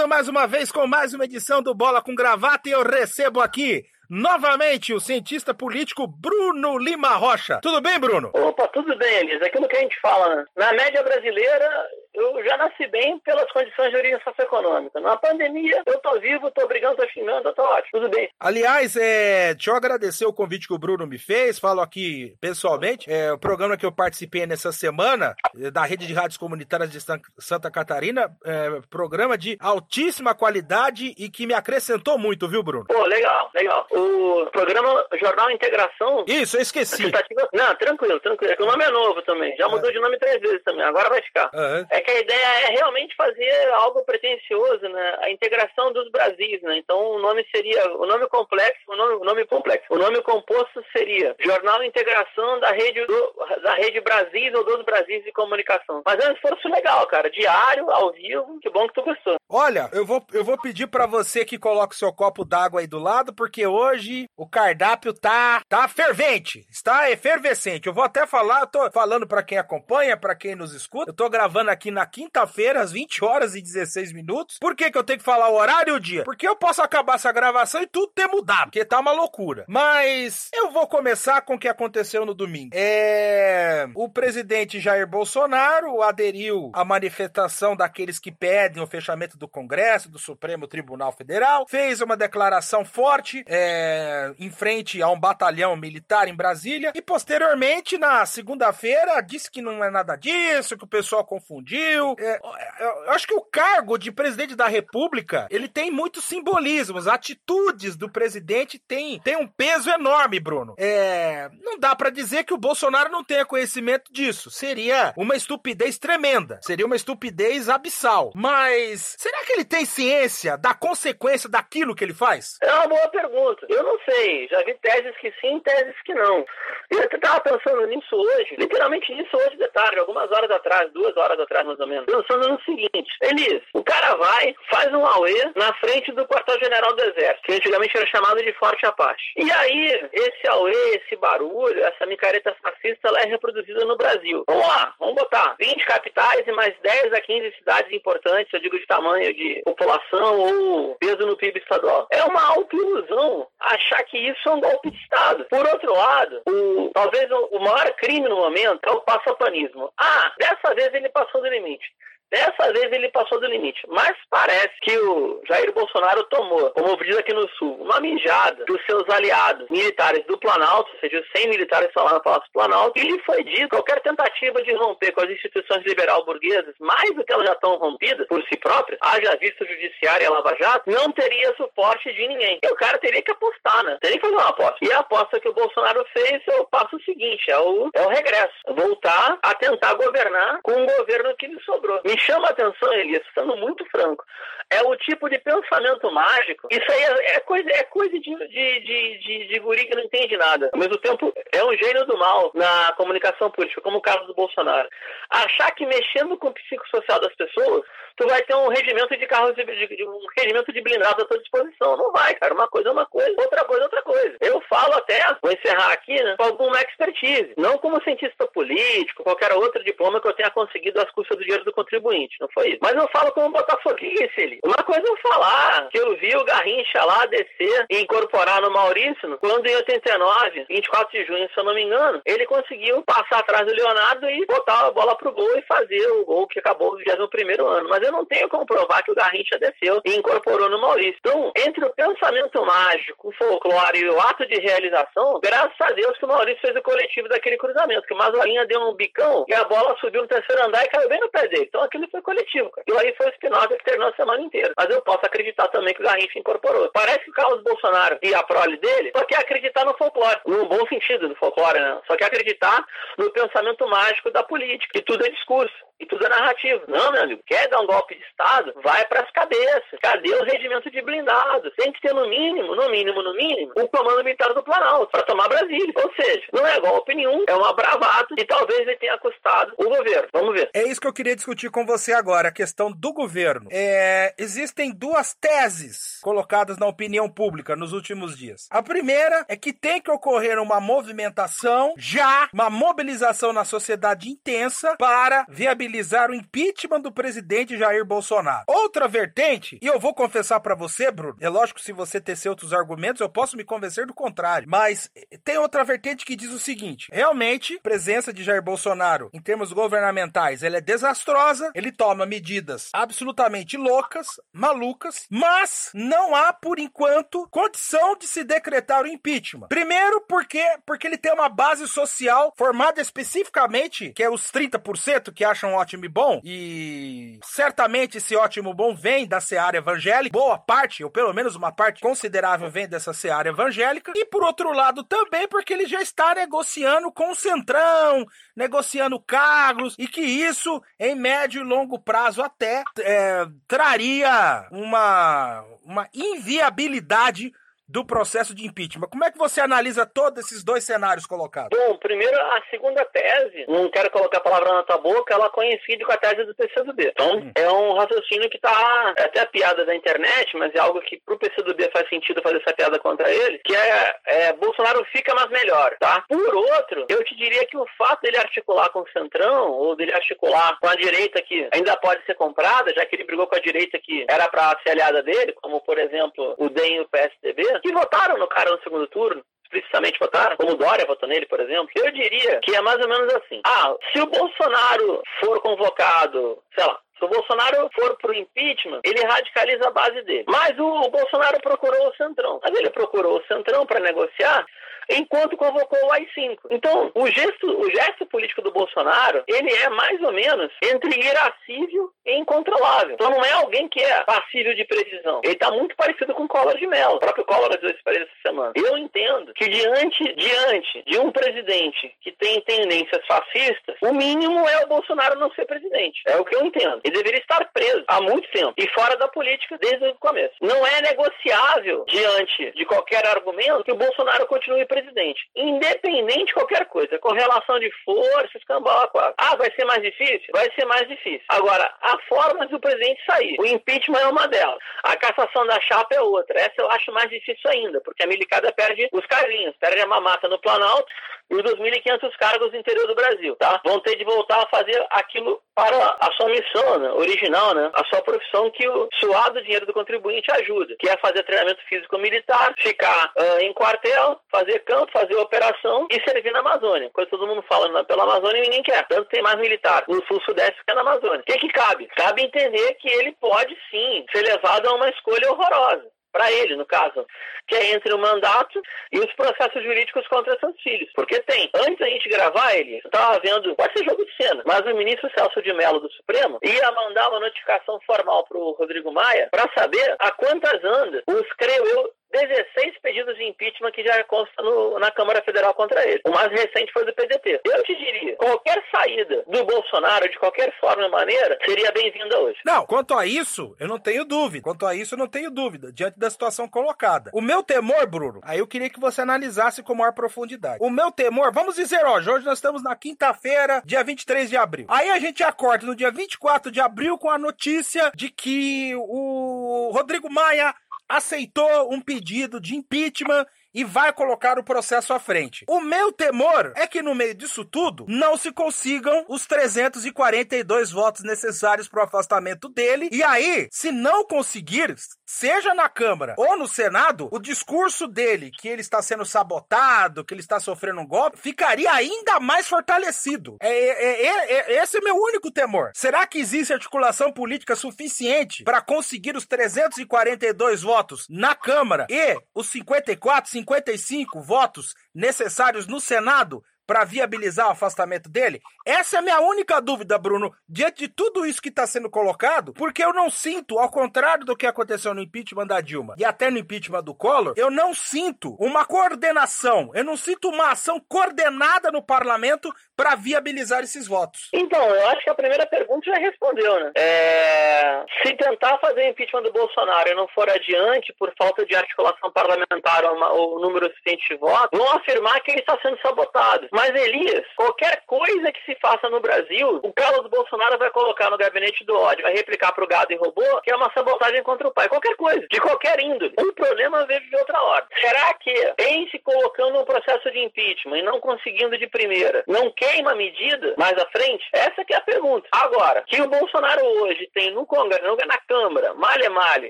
Chegando mais uma vez com mais uma edição do Bola com Gravata e eu recebo aqui novamente o cientista político Bruno Lima Rocha. Tudo bem, Bruno? Opa, tudo bem, Elisa. Aquilo que a gente fala, né? na média brasileira, eu já nasci bem pelas condições de origem socioeconômica. Na pandemia, eu tô vivo, tô brigando, tô xingando, tô ótimo, tudo bem. Aliás, é, deixa eu agradecer o convite que o Bruno me fez, falo aqui pessoalmente, é, o programa que eu participei nessa semana, é, da Rede de Rádios Comunitárias de Santa Catarina, é, programa de altíssima qualidade e que me acrescentou muito, viu, Bruno? Pô, legal, legal o programa Jornal Integração. Isso, eu esqueci. Não, tranquilo, tranquilo. É que o nome é novo também. Já mudou é. de nome três vezes também. Agora vai ficar. Uhum. É que a ideia é realmente fazer algo pretensioso, né? A integração dos Brasis, né? Então o nome seria. O nome complexo, o nome, o nome complexo. O nome composto seria Jornal Integração da Rede, do, da Rede Brasis ou dos Brasis de Comunicação. Mas é um esforço legal, cara. Diário, ao vivo. Que bom que tu gostou. Olha, eu vou, eu vou pedir para você que coloque seu copo d'água aí do lado, porque hoje hoje o cardápio tá tá fervente, está efervescente. Eu vou até falar, eu tô falando para quem acompanha, para quem nos escuta. Eu tô gravando aqui na quinta-feira às 20 horas e 16 minutos. Por que que eu tenho que falar o horário e o dia? Porque eu posso acabar essa gravação e tudo ter mudado, porque tá uma loucura. Mas eu vou começar com o que aconteceu no domingo. É, o presidente Jair Bolsonaro aderiu à manifestação daqueles que pedem o fechamento do Congresso, do Supremo Tribunal Federal, fez uma declaração forte, é, em frente a um batalhão militar em Brasília e posteriormente na segunda-feira disse que não é nada disso, que o pessoal confundiu. É, eu acho que o cargo de presidente da República ele tem muitos simbolismos, atitudes do presidente tem, tem um peso enorme, Bruno. É, não dá para dizer que o Bolsonaro não tenha conhecimento disso. Seria uma estupidez tremenda, seria uma estupidez abissal. Mas será que ele tem ciência da consequência daquilo que ele faz? É uma boa pergunta. Eu não sei. Já vi teses que sim, teses que não. Eu estava pensando nisso hoje, literalmente nisso hoje de tarde, algumas horas atrás, duas horas atrás mais ou menos. Pensando no seguinte: Elis, o cara vai, faz um AUE na frente do quartel-general do Exército, que antigamente era chamado de Forte Apache. E aí, esse AUE, esse barulho, essa micareta fascista, ela é reproduzida no Brasil. Vamos lá, vamos botar 20 capitais e mais 10 a 15 cidades importantes, eu digo de tamanho de população ou peso no PIB estadual. É uma auto-ilusão achar que isso é um golpe de Estado. Por outro lado, o, talvez o, maior crime no momento é o passapanismo. Ah, dessa vez ele passou do limite. image. Dessa vez ele passou do limite. Mas parece que o Jair Bolsonaro tomou, como diz aqui no Sul, uma mijada dos seus aliados militares do Planalto, ou seja, 100 militares estão lá no Palácio Planalto, e lhe foi dito qualquer tentativa de romper com as instituições liberal-burguesas, mais do que elas já estão rompidas por si próprias, haja visto o Judiciário e a Lava Jato, não teria suporte de ninguém. E o cara teria que apostar, né? Teria que fazer uma aposta. E a aposta que o Bolsonaro fez é o passo seguinte, é o, é o regresso. Voltar a tentar governar com um governo que lhe sobrou. Me chama a atenção, Elias, sendo muito franco, é o tipo de pensamento mágico. Isso aí é, é coisa, é coisa de, de, de, de, de guri que não entende nada. Ao mesmo tempo, é um gênio do mal na comunicação política, como o caso do Bolsonaro. Achar que mexendo com o psicossocial das pessoas, tu vai ter um regimento de carros, de, de, um regimento de blindados à tua disposição. Não vai, cara. Uma coisa é uma coisa, outra coisa é outra coisa. Eu falo até, vou encerrar aqui, né, com alguma expertise. Não como cientista político, qualquer outro diploma que eu tenha conseguido às custas do dinheiro do contribuinte. Não foi isso. Mas eu falo como botafoguense, ele. Uma coisa é eu falar que eu vi o Garrincha lá descer e incorporar no Maurício, quando em 89, 24 de junho, se eu não me engano, ele conseguiu passar atrás do Leonardo e botar a bola pro gol e fazer o gol que acabou no primeiro ano. Mas eu não tenho como provar que o Garrincha desceu e incorporou no Maurício. Então, entre o pensamento mágico, o folclore e o ato de realização, graças a Deus que o Maurício fez o coletivo daquele cruzamento, que o Mazolinha deu um bicão e a bola subiu no terceiro andar e caiu bem no pé dele. Então aquilo foi coletivo. E aí foi o spin-off que terminou a semana inteira. Mas eu posso acreditar também que o Garrincha incorporou. Parece que o Carlos Bolsonaro e a prole dele só quer acreditar no folclore, no bom sentido do folclore, né? Só quer acreditar no pensamento mágico da política, que tudo é discurso. E tudo é narrativo. Não, meu amigo, quer dar um golpe de Estado? Vai para as cabeças. Cadê o regimento de blindados? Tem que ter no mínimo, no mínimo, no mínimo, o comando militar do Planalto para tomar Brasília. Ou seja, não é golpe nenhum, é uma bravata e talvez ele tenha custado o governo. Vamos ver. É isso que eu queria discutir com você agora, a questão do governo. É, existem duas teses colocadas na opinião pública nos últimos dias. A primeira é que tem que ocorrer uma movimentação já, uma mobilização na sociedade intensa para viabilizar o impeachment do presidente Jair Bolsonaro. Outra vertente, e eu vou confessar para você, Bruno, é lógico se você tecer outros argumentos, eu posso me convencer do contrário, mas tem outra vertente que diz o seguinte: realmente, a presença de Jair Bolsonaro em termos governamentais, ela é desastrosa, ele toma medidas absolutamente loucas, malucas, mas não há por enquanto condição de se decretar o impeachment. Primeiro porque porque ele tem uma base social formada especificamente, que é os 30% que acham ótimo e bom, e certamente esse ótimo bom vem da seara evangélica, boa parte, ou pelo menos uma parte considerável vem dessa seara evangélica, e por outro lado também porque ele já está negociando com o Centrão, negociando cargos, e que isso, em médio e longo prazo até, é, traria uma, uma inviabilidade do processo de impeachment. Como é que você analisa todos esses dois cenários colocados? Bom, primeiro, a segunda tese, não quero colocar a palavra na tua boca, ela coincide com a tese do PCdoB. Então, hum. é um raciocínio que está é até a piada da internet, mas é algo que pro PCdoB faz sentido fazer essa piada contra ele, que é, é Bolsonaro fica, mas melhor, tá? Por outro, eu te diria que o fato dele articular com o Centrão, ou dele articular com a direita que ainda pode ser comprada, já que ele brigou com a direita que era para ser aliada dele, como, por exemplo, o DEM e o PSDB, que votaram no cara no segundo turno explicitamente votaram, como Dória votou nele, por exemplo, eu diria que é mais ou menos assim. Ah, se o Bolsonaro for convocado, sei lá, se o Bolsonaro for pro impeachment, ele radicaliza a base dele. Mas o Bolsonaro procurou o Centrão. Mas ele procurou o Centrão para negociar enquanto convocou o AI-5. Então, o gesto, o gesto político do Bolsonaro, ele é mais ou menos entre irascível e incontrolável. Então, não é alguém que é passível de previsão. Ele está muito parecido com o Collor de Mello. O próprio Collor às vezes parece essa semana. Eu entendo que diante, diante de um presidente que tem tendências fascistas, o mínimo é o Bolsonaro não ser presidente. É o que eu entendo. Ele deveria estar preso há muito tempo e fora da política desde o começo. Não é negociável diante de qualquer argumento que o Bolsonaro continue presidente presidente, independente de qualquer coisa, com relação de forças, cambala, quase. Ah, vai ser mais difícil? Vai ser mais difícil. Agora, a forma de o presidente sair, o impeachment é uma delas. A cassação da chapa é outra. Essa eu acho mais difícil ainda, porque a milicada perde os carlinhos, perde a mamata no Planalto e os 2.500 cargos no interior do Brasil, tá? Vão ter de voltar a fazer aquilo para a sua missão né? original, né? A sua profissão que o suado dinheiro do contribuinte ajuda, que é fazer treinamento físico-militar, ficar uh, em quartel, fazer campo, fazer operação e servir na Amazônia. Coisa todo mundo fala né? pela Amazônia e ninguém quer. Tanto tem mais militar no sul-sudeste que na Amazônia. O que, que cabe? Cabe entender que ele pode sim ser levado a uma escolha horrorosa para ele, no caso, que é entre o mandato e os processos jurídicos contra seus filhos. Porque tem, antes da gente gravar ele, eu estava vendo, pode ser jogo de cena, mas o ministro Celso de Mello do Supremo ia mandar uma notificação formal para o Rodrigo Maia para saber a quantas andas os, creio eu, 16 pedidos de impeachment que já consta no, na Câmara Federal contra ele. O mais recente foi do PDT. Eu te diria, qualquer saída do Bolsonaro, de qualquer forma e maneira, seria bem-vinda hoje. Não, quanto a isso, eu não tenho dúvida. Quanto a isso, eu não tenho dúvida, diante da situação colocada. O meu temor, Bruno, aí eu queria que você analisasse com maior profundidade. O meu temor, vamos dizer, ó, hoje nós estamos na quinta-feira, dia 23 de abril. Aí a gente acorda no dia 24 de abril com a notícia de que o Rodrigo Maia aceitou um pedido de impeachment e vai colocar o processo à frente. O meu temor é que no meio disso tudo não se consigam os 342 votos necessários para o afastamento dele. E aí, se não conseguir, seja na Câmara ou no Senado, o discurso dele que ele está sendo sabotado, que ele está sofrendo um golpe, ficaria ainda mais fortalecido. É, é, é, é esse é meu único temor. Será que existe articulação política suficiente para conseguir os 342 votos na Câmara e os 54, 55 votos necessários no Senado para viabilizar o afastamento dele? Essa é a minha única dúvida, Bruno, diante de tudo isso que está sendo colocado, porque eu não sinto, ao contrário do que aconteceu no impeachment da Dilma e até no impeachment do Collor, eu não sinto uma coordenação, eu não sinto uma ação coordenada no parlamento para viabilizar esses votos. Então, eu acho que a primeira pergunta já respondeu, né? É... Se tentar fazer impeachment do Bolsonaro e não for adiante por falta de articulação parlamentar ou, uma, ou número suficiente de votos, vão afirmar que ele está sendo sabotado Mas, Elias, qualquer coisa que se faça no Brasil, o Carlos Bolsonaro vai colocar no gabinete do ódio, vai replicar pro gado e robô, que é uma sabotagem contra o pai. Qualquer coisa, de qualquer índole. O problema veio de outra hora. Será que, em se colocando um processo de impeachment e não conseguindo de primeira, não queima a medida mais à frente? Essa que é a pergunta. Agora, que o Bolsonaro hoje tem no Congresso, na Câmara, malha malha,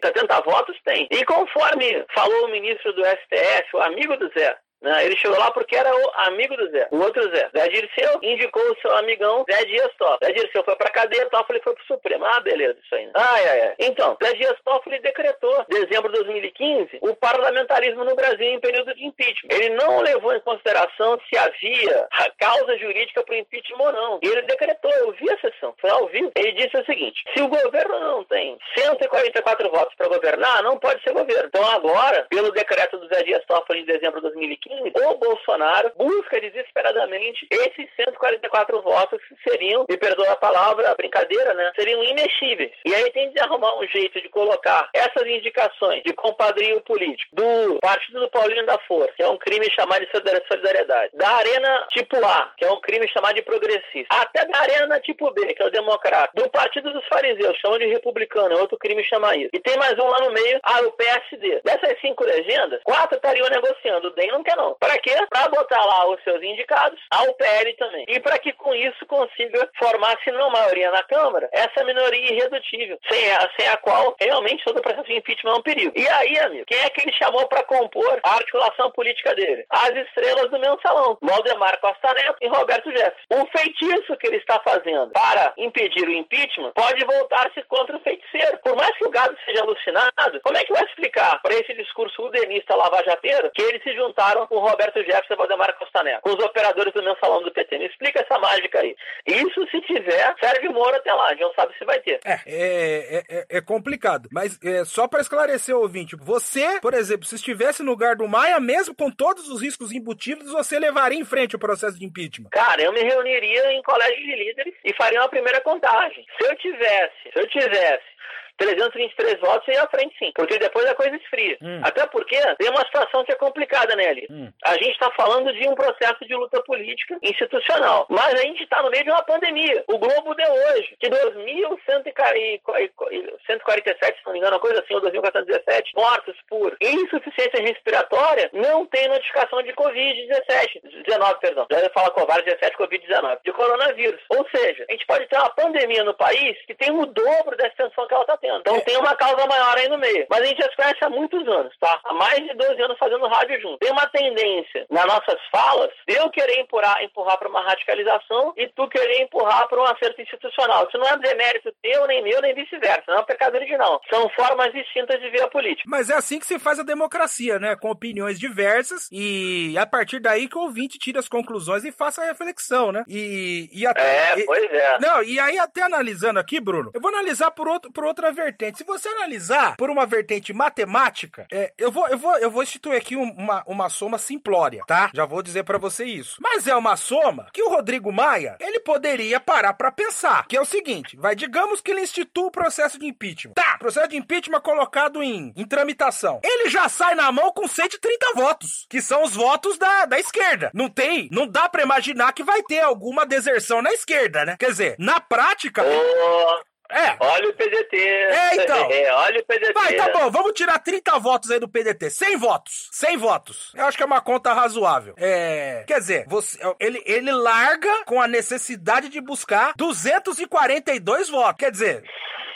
70 votos tem. E conforme falou o ministro do STF, o amigo do Zé, né? Ele chegou lá porque era o amigo do Zé, o outro Zé. Zé Dirceu indicou o seu amigão Zé Dias Toffoli. Zé Dirceu foi pra cadeia, Toffoli foi pro Supremo. Ah, beleza, isso aí. Né? Ai, ai, ai. Então, Zé Dias Toffoli decretou, em dezembro de 2015, o parlamentarismo no Brasil em período de impeachment. Ele não levou em consideração se havia a causa jurídica para o impeachment ou não. E ele decretou, eu vi a sessão, foi ao vivo. Ele disse o seguinte: se o governo não tem 144 votos para governar, não pode ser governo. Então agora, pelo decreto do Zé Dias Toffoli em dezembro de 2015, o Bolsonaro busca desesperadamente esses 144 votos que seriam, me perdoa a palavra, a brincadeira, né? Seriam imexíveis. E aí tem de arrumar um jeito de colocar essas indicações de compadrio político do Partido do Paulinho da Força, que é um crime chamado de solidariedade, da Arena tipo A, que é um crime chamado de progressista, até da Arena tipo B, que é o democrata, do Partido dos Fariseus, chamam de republicano, é outro crime chamar isso. E tem mais um lá no meio, ah, o PSD. Dessas cinco legendas, quatro estariam negociando, o DEM não quer não. Para quê? Para botar lá os seus indicados, ao PL também. E para que com isso consiga formar, se não maioria na Câmara, essa minoria irredutível, sem a, sem a qual realmente todo o processo de impeachment é um perigo. E aí, amigo, quem é que ele chamou para compor a articulação política dele? As estrelas do mensalão, Valdemar Costa Neto e Roberto Jefferson. O feitiço que ele está fazendo para impedir o impeachment pode voltar-se contra o feiticeiro. Por mais que o gado seja alucinado, como é que vai explicar para esse discurso udenista lavajateiro que eles se juntaram com Roberto Jefferson e Valdemar Costa Neto, com os operadores do mensalão do PT. Me explica essa mágica aí. Isso, se tiver, serve Moro até lá. A gente não sabe se vai ter. É, é, é, é complicado. Mas é, só para esclarecer o ouvinte, você, por exemplo, se estivesse no lugar do Maia, mesmo com todos os riscos embutidos, você levaria em frente o processo de impeachment? Cara, eu me reuniria em colégio de líderes e faria uma primeira contagem. Se eu tivesse, se eu tivesse 323 votos e à frente sim, porque depois a coisa esfria. Hum. Até porque tem uma situação que é complicada, né, Ali? Hum. A gente está falando de um processo de luta política institucional, mas a gente está no meio de uma pandemia. O Globo deu hoje que 2.147, se não me engano, uma coisa assim, ou 2.417 mortos por insuficiência respiratória, não tem notificação de Covid-17, 19, perdão. Já ia falar Covid-17, Covid-19, de coronavírus. Ou seja, a gente pode ter uma pandemia no país que tem o dobro da extensão que ela está tendo. Então tem uma causa maior aí no meio. Mas a gente já se conhece há muitos anos, tá? Há mais de 12 anos fazendo rádio junto. Tem uma tendência nas nossas falas de eu querer empurrar, empurrar para uma radicalização e tu querer empurrar para um acerto institucional. Isso não é demérito teu, nem meu, nem vice-versa. Não é um pecado original. São formas distintas de ver a política. Mas é assim que se faz a democracia, né? Com opiniões diversas e a partir daí que o ouvinte tira as conclusões e faça a reflexão, né? E, e até, é, pois é. Não, e aí até analisando aqui, Bruno, eu vou analisar por, outro, por outra vertente. Se você analisar por uma vertente matemática, é, eu, vou, eu, vou, eu vou instituir aqui uma, uma soma simplória, tá? Já vou dizer para você isso. Mas é uma soma que o Rodrigo Maia, ele poderia parar para pensar, que é o seguinte, vai, digamos que ele institui o processo de impeachment. Tá, processo de impeachment colocado em, em tramitação. Ele já sai na mão com 130 votos, que são os votos da, da esquerda. Não tem, não dá para imaginar que vai ter alguma deserção na esquerda, né? Quer dizer, na prática... Oh. É. Olha o PDT. É, então. É, olha o PDT. Vai, tá bom, vamos tirar 30 votos aí do PDT. 100 votos. 100 votos. Eu acho que é uma conta razoável. É. Quer dizer, você, ele, ele larga com a necessidade de buscar 242 votos. Quer dizer,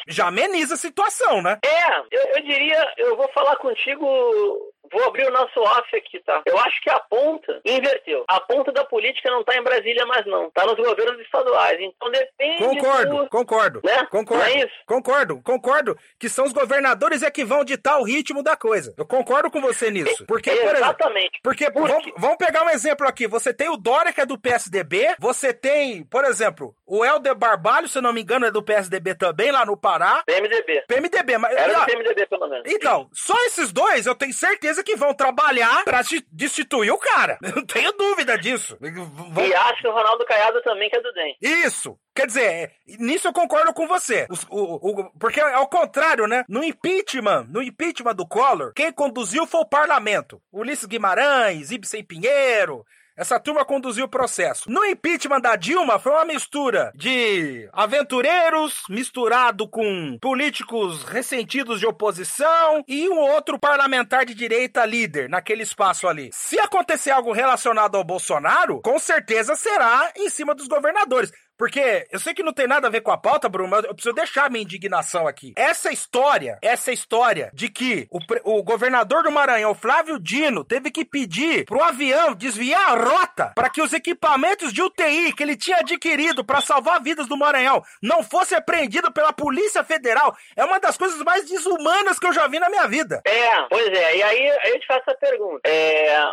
já ameniza a situação, né? É, eu, eu diria, eu vou falar contigo Vou abrir o nosso off aqui, tá? Eu acho que a ponta inverteu. A ponta da política não tá em Brasília mais, não. Tá nos governos estaduais. Então depende. Concordo, do... concordo. Né? Concordo. Não é isso? Concordo, concordo. Que são os governadores é que vão ditar o ritmo da coisa. Eu concordo com você nisso. Porque, é, por Exatamente. Exemplo, porque, porque... Vamos, vamos, pegar um exemplo aqui. Você tem o Dória, que é do PSDB. Você tem, por exemplo, o Helder Barbalho, se eu não me engano, é do PSDB também, lá no Pará. PMDB. PMDB, mas. Era do PMDB, pelo menos. Então, só esses dois eu tenho certeza que vão trabalhar pra destituir o cara. Não tenho dúvida disso. Vão... E acho que o Ronaldo Caiado também, que é do DEM. Isso. Quer dizer, nisso eu concordo com você. O, o, o, porque é ao contrário, né? No impeachment, no impeachment do Collor, quem conduziu foi o parlamento. Ulisses Guimarães, Ibsen Pinheiro, essa turma conduziu o processo. No impeachment da Dilma foi uma mistura de aventureiros misturado com políticos ressentidos de oposição e um outro parlamentar de direita líder naquele espaço ali. Se acontecer algo relacionado ao Bolsonaro, com certeza será em cima dos governadores. Porque eu sei que não tem nada a ver com a pauta, Bruno, mas eu preciso deixar minha indignação aqui. Essa história, essa história de que o, o governador do Maranhão, Flávio Dino, teve que pedir pro avião desviar a rota para que os equipamentos de UTI que ele tinha adquirido para salvar vidas do Maranhão não fosse apreendido pela Polícia Federal, é uma das coisas mais desumanas que eu já vi na minha vida. É, pois é. E aí a gente faz essa pergunta. É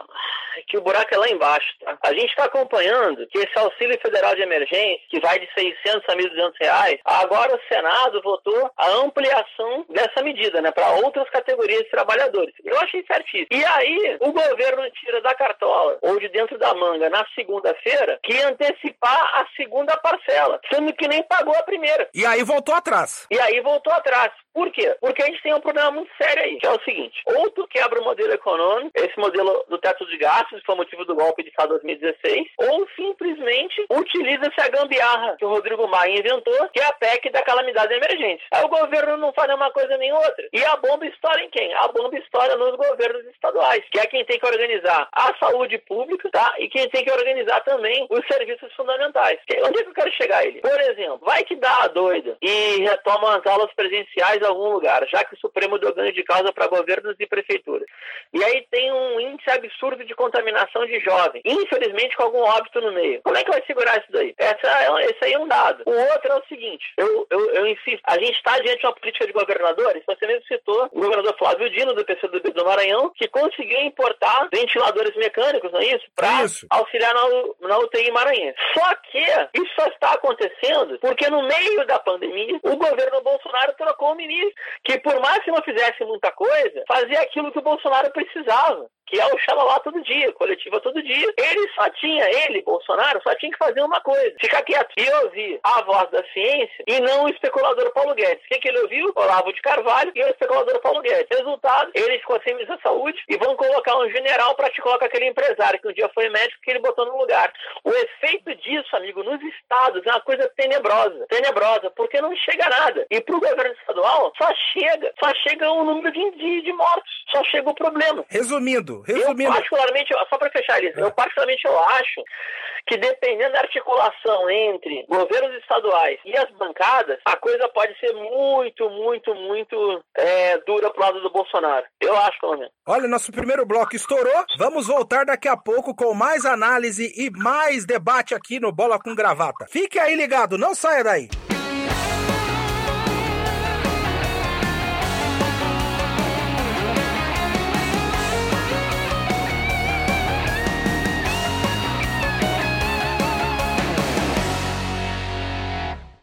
que o buraco é lá embaixo, tá? A gente está acompanhando que esse auxílio federal de emergência que vai de 600 a 1.200 reais, agora o Senado votou a ampliação dessa medida, né, para outras categorias de trabalhadores. Eu achei certíssimo. E aí, o governo tira da cartola, ou de dentro da manga, na segunda-feira, que antecipar a segunda parcela, sendo que nem pagou a primeira. E aí voltou atrás. E aí voltou atrás. Por quê? Porque a gente tem um problema muito sério aí, que é o seguinte: ou tu quebra o modelo econômico, esse modelo do teto de gastos, que foi motivo do golpe de 2016, ou simplesmente utiliza-se a gambiarra que o Rodrigo Maia inventou, que é a PEC da calamidade emergente. Aí o governo não faz nenhuma coisa nem outra. E a bomba estoura em quem? A bomba estoura nos governos estaduais, que é quem tem que organizar a saúde pública, tá? E quem tem que organizar também os serviços fundamentais. Onde é que eu quero chegar ele? Por exemplo, vai que dá a doida e retoma as aulas presenciais em algum lugar, já que o Supremo deu ganho de causa para governos e prefeituras. E aí tem um índice absurdo de contaminação de jovens, infelizmente com algum óbito no meio. Como é que vai segurar isso daí? Essa é, esse aí é um dado. O outro é o seguinte, eu, eu, eu insisto, a gente está diante de uma política de governadores, você mesmo citou o governador Flávio Dino, do PCdoB do Maranhão, que conseguiu importar ventiladores mecânicos, não é isso? Para auxiliar na, na UTI maranhense. Só que isso só está acontecendo porque no meio da pandemia, o governo Bolsonaro trocou o ministro que por mais que não fizesse muita coisa, fazia aquilo que o Bolsonaro precisava que é o xalala todo dia, coletiva todo dia. Ele só tinha, ele, Bolsonaro, só tinha que fazer uma coisa: ficar quieto e ouvir a voz da ciência e não o especulador Paulo Guedes. Quem que ele ouviu? Olavo de Carvalho e o especulador Paulo Guedes. Resultado, ele ficou sem ministro da saúde e vão colocar um general para te colocar aquele empresário que um dia foi médico que ele botou no lugar. O efeito disso, amigo, nos estados é uma coisa tenebrosa. Tenebrosa, porque não chega nada. E pro governo estadual, só chega, só chega o número de, de, de mortos, só chega o problema. Resumindo, resumindo. Eu particularmente, só para fechar isso, é. eu particularmente eu acho que dependendo da articulação entre governos estaduais e as bancadas, a coisa pode ser muito, muito, muito é, dura pro lado do Bolsonaro. Eu acho, pelo menos. Olha, nosso primeiro bloco estourou. Vamos voltar daqui a pouco com mais análise e mais debate aqui no Bola com Gravata. Fique aí ligado, não saia daí.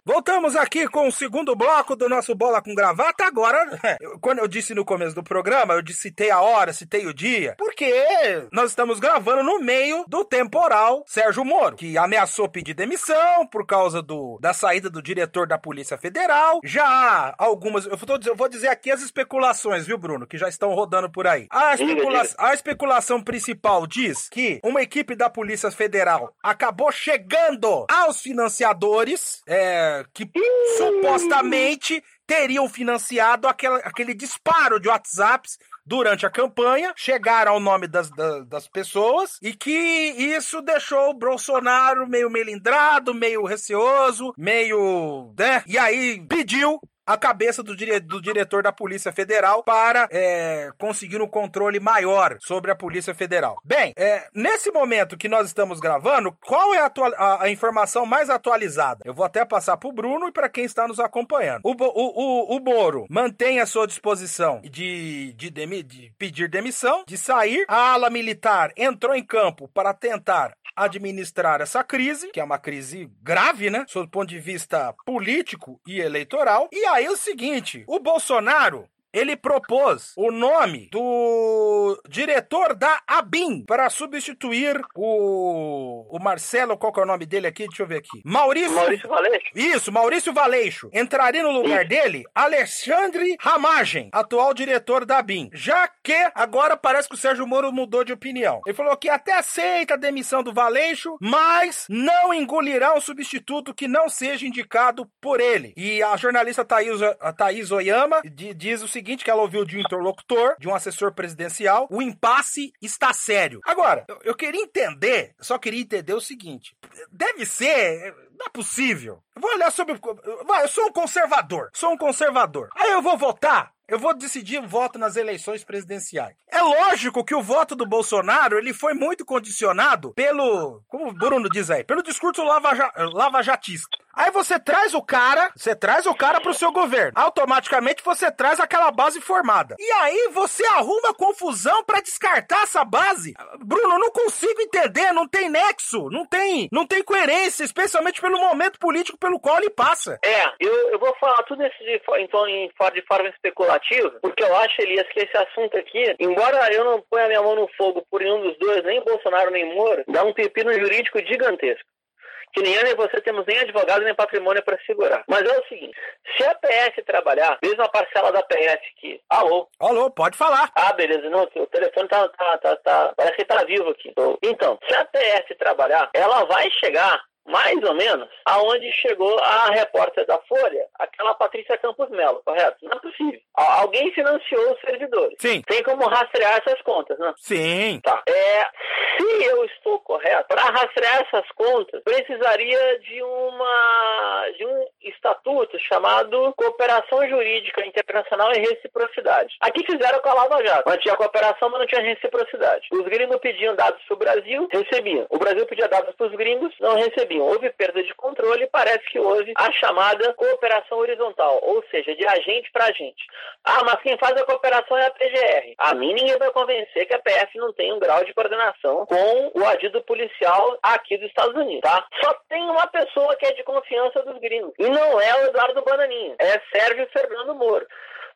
Voltamos aqui com o segundo bloco do nosso Bola com Gravata. Agora, quando eu disse no começo do programa, eu citei a hora, citei o dia, porque nós estamos gravando no meio do temporal Sérgio Moro, que ameaçou pedir demissão por causa do, da saída do diretor da Polícia Federal. Já há algumas, eu vou, dizer, eu vou dizer aqui as especulações, viu, Bruno, que já estão rodando por aí. A, especula a especulação principal diz que uma equipe da Polícia Federal acabou chegando aos financiadores, é, que supostamente teriam financiado aquela, aquele disparo de WhatsApps durante a campanha, chegaram ao nome das, das, das, pessoas e que isso deixou o Bolsonaro meio melindrado, meio receoso, meio. né? E aí pediu a cabeça do, dire do diretor da Polícia Federal para é, conseguir um controle maior sobre a Polícia Federal. Bem, é, nesse momento que nós estamos gravando, qual é a, a, a informação mais atualizada? Eu vou até passar para o Bruno e para quem está nos acompanhando. O, o, o, o Moro mantém a sua disposição de, de, demi, de pedir demissão, de sair. A ala militar entrou em campo para tentar administrar essa crise, que é uma crise grave, né? Sob o ponto de vista político e eleitoral. E aí é o seguinte: o Bolsonaro ele propôs o nome do diretor da ABIN para substituir o, o Marcelo, qual que é o nome dele aqui? Deixa eu ver aqui. Maurício. Maurício Valeixo? Isso, Maurício Valeixo. Entraria no lugar Isso. dele Alexandre Ramagem, atual diretor da ABIN. Já que agora parece que o Sérgio Moro mudou de opinião. Ele falou que até aceita a demissão do Valeixo, mas não engolirá um substituto que não seja indicado por ele. E a jornalista Thaís, a Thaís Oyama diz o seguinte, que ela ouviu de um interlocutor, de um assessor presidencial, o impasse está sério. Agora, eu, eu queria entender, só queria entender o seguinte, deve ser, não é possível. Vou olhar sobre, vai, eu sou um conservador, sou um conservador. Aí eu vou votar eu vou decidir o voto nas eleições presidenciais. É lógico que o voto do Bolsonaro ele foi muito condicionado pelo, como o Bruno diz aí, pelo discurso lava, lava-jatista. Aí você traz o cara, você traz o cara pro seu governo. Automaticamente você traz aquela base formada. E aí você arruma confusão para descartar essa base. Bruno, eu não consigo entender, não tem nexo, não tem, não tem coerência, especialmente pelo momento político pelo qual ele passa. É, eu, eu vou falar tudo isso de, então, de forma especulativa, porque eu acho, Elias, que esse assunto aqui, embora eu não ponha minha mão no fogo por nenhum dos dois, nem Bolsonaro nem Moro, dá um pepino jurídico gigantesco que nem eu nem você temos nem advogado nem patrimônio para segurar. Mas é o seguinte: se a PS trabalhar, mesmo a parcela da PS que. Alô? Alô, pode falar. Ah, beleza. Não, o telefone tá, tá, tá, tá parece que tá vivo aqui. Então, se a PS trabalhar, ela vai chegar mais ou menos aonde chegou a repórter da Folha, aquela Patrícia Campos Melo, correto? Não é possível. Alguém financiou os servidores. Sim. Tem como rastrear essas contas, né? Sim. Tá. É, se eu estou correto, para rastrear essas contas, precisaria de uma de um estatuto chamado Cooperação Jurídica Internacional e Reciprocidade. Aqui fizeram com a Lava Jato. Não tinha cooperação, mas não tinha reciprocidade. Os gringos pediam dados para o Brasil, recebiam. O Brasil pedia dados para os gringos, não recebiam houve perda de controle e parece que houve a chamada cooperação horizontal, ou seja, de agente para agente. Ah, mas quem faz a cooperação é a PGR. A mim ninguém vai convencer que a PF não tem um grau de coordenação com o adido policial aqui dos Estados Unidos, tá? Só tem uma pessoa que é de confiança dos gringos, e não é o Eduardo Bananinha, é Sérgio Fernando Moro.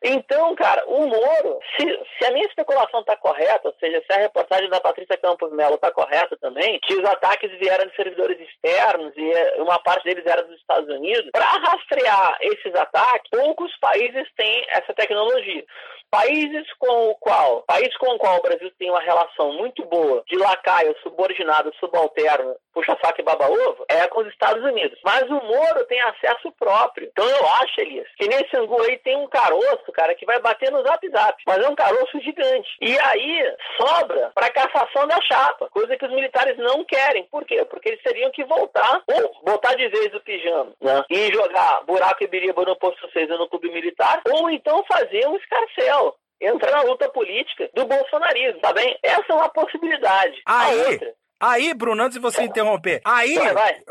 Então, cara, o Moro, se, se a minha especulação está correta, ou seja, se a reportagem da Patrícia Campos Melo está correta também, que os ataques vieram de servidores externos e eh, uma parte deles era dos Estados Unidos, para rastrear esses ataques, poucos países têm essa tecnologia. Países com o qual, país com o qual o Brasil tem uma relação muito boa de lacaio, subordinado, subalterno, puxa-saco e baba-ovo, é com os Estados Unidos. Mas o Moro tem acesso próprio. Então eu acho, Elias, que nesse angu aí tem um caroço, cara, que vai bater no zap zap. Mas é um caroço gigante. E aí sobra para cassação da chapa, coisa que os militares não querem. Por quê? Porque eles teriam que voltar, ou botar de vez o pijama, né? E jogar buraco e biriba no posto 6 no clube militar, ou então fazer um escarcel entrar na luta política do bolsonarismo, tá bem? Essa é uma possibilidade. Aí, a outra, Aí, Bruno, antes de você interromper, aí, vai, vai.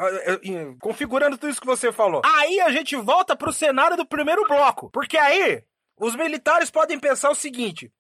configurando tudo isso que você falou, aí a gente volta pro cenário do primeiro bloco. Porque aí, os militares podem pensar o seguinte: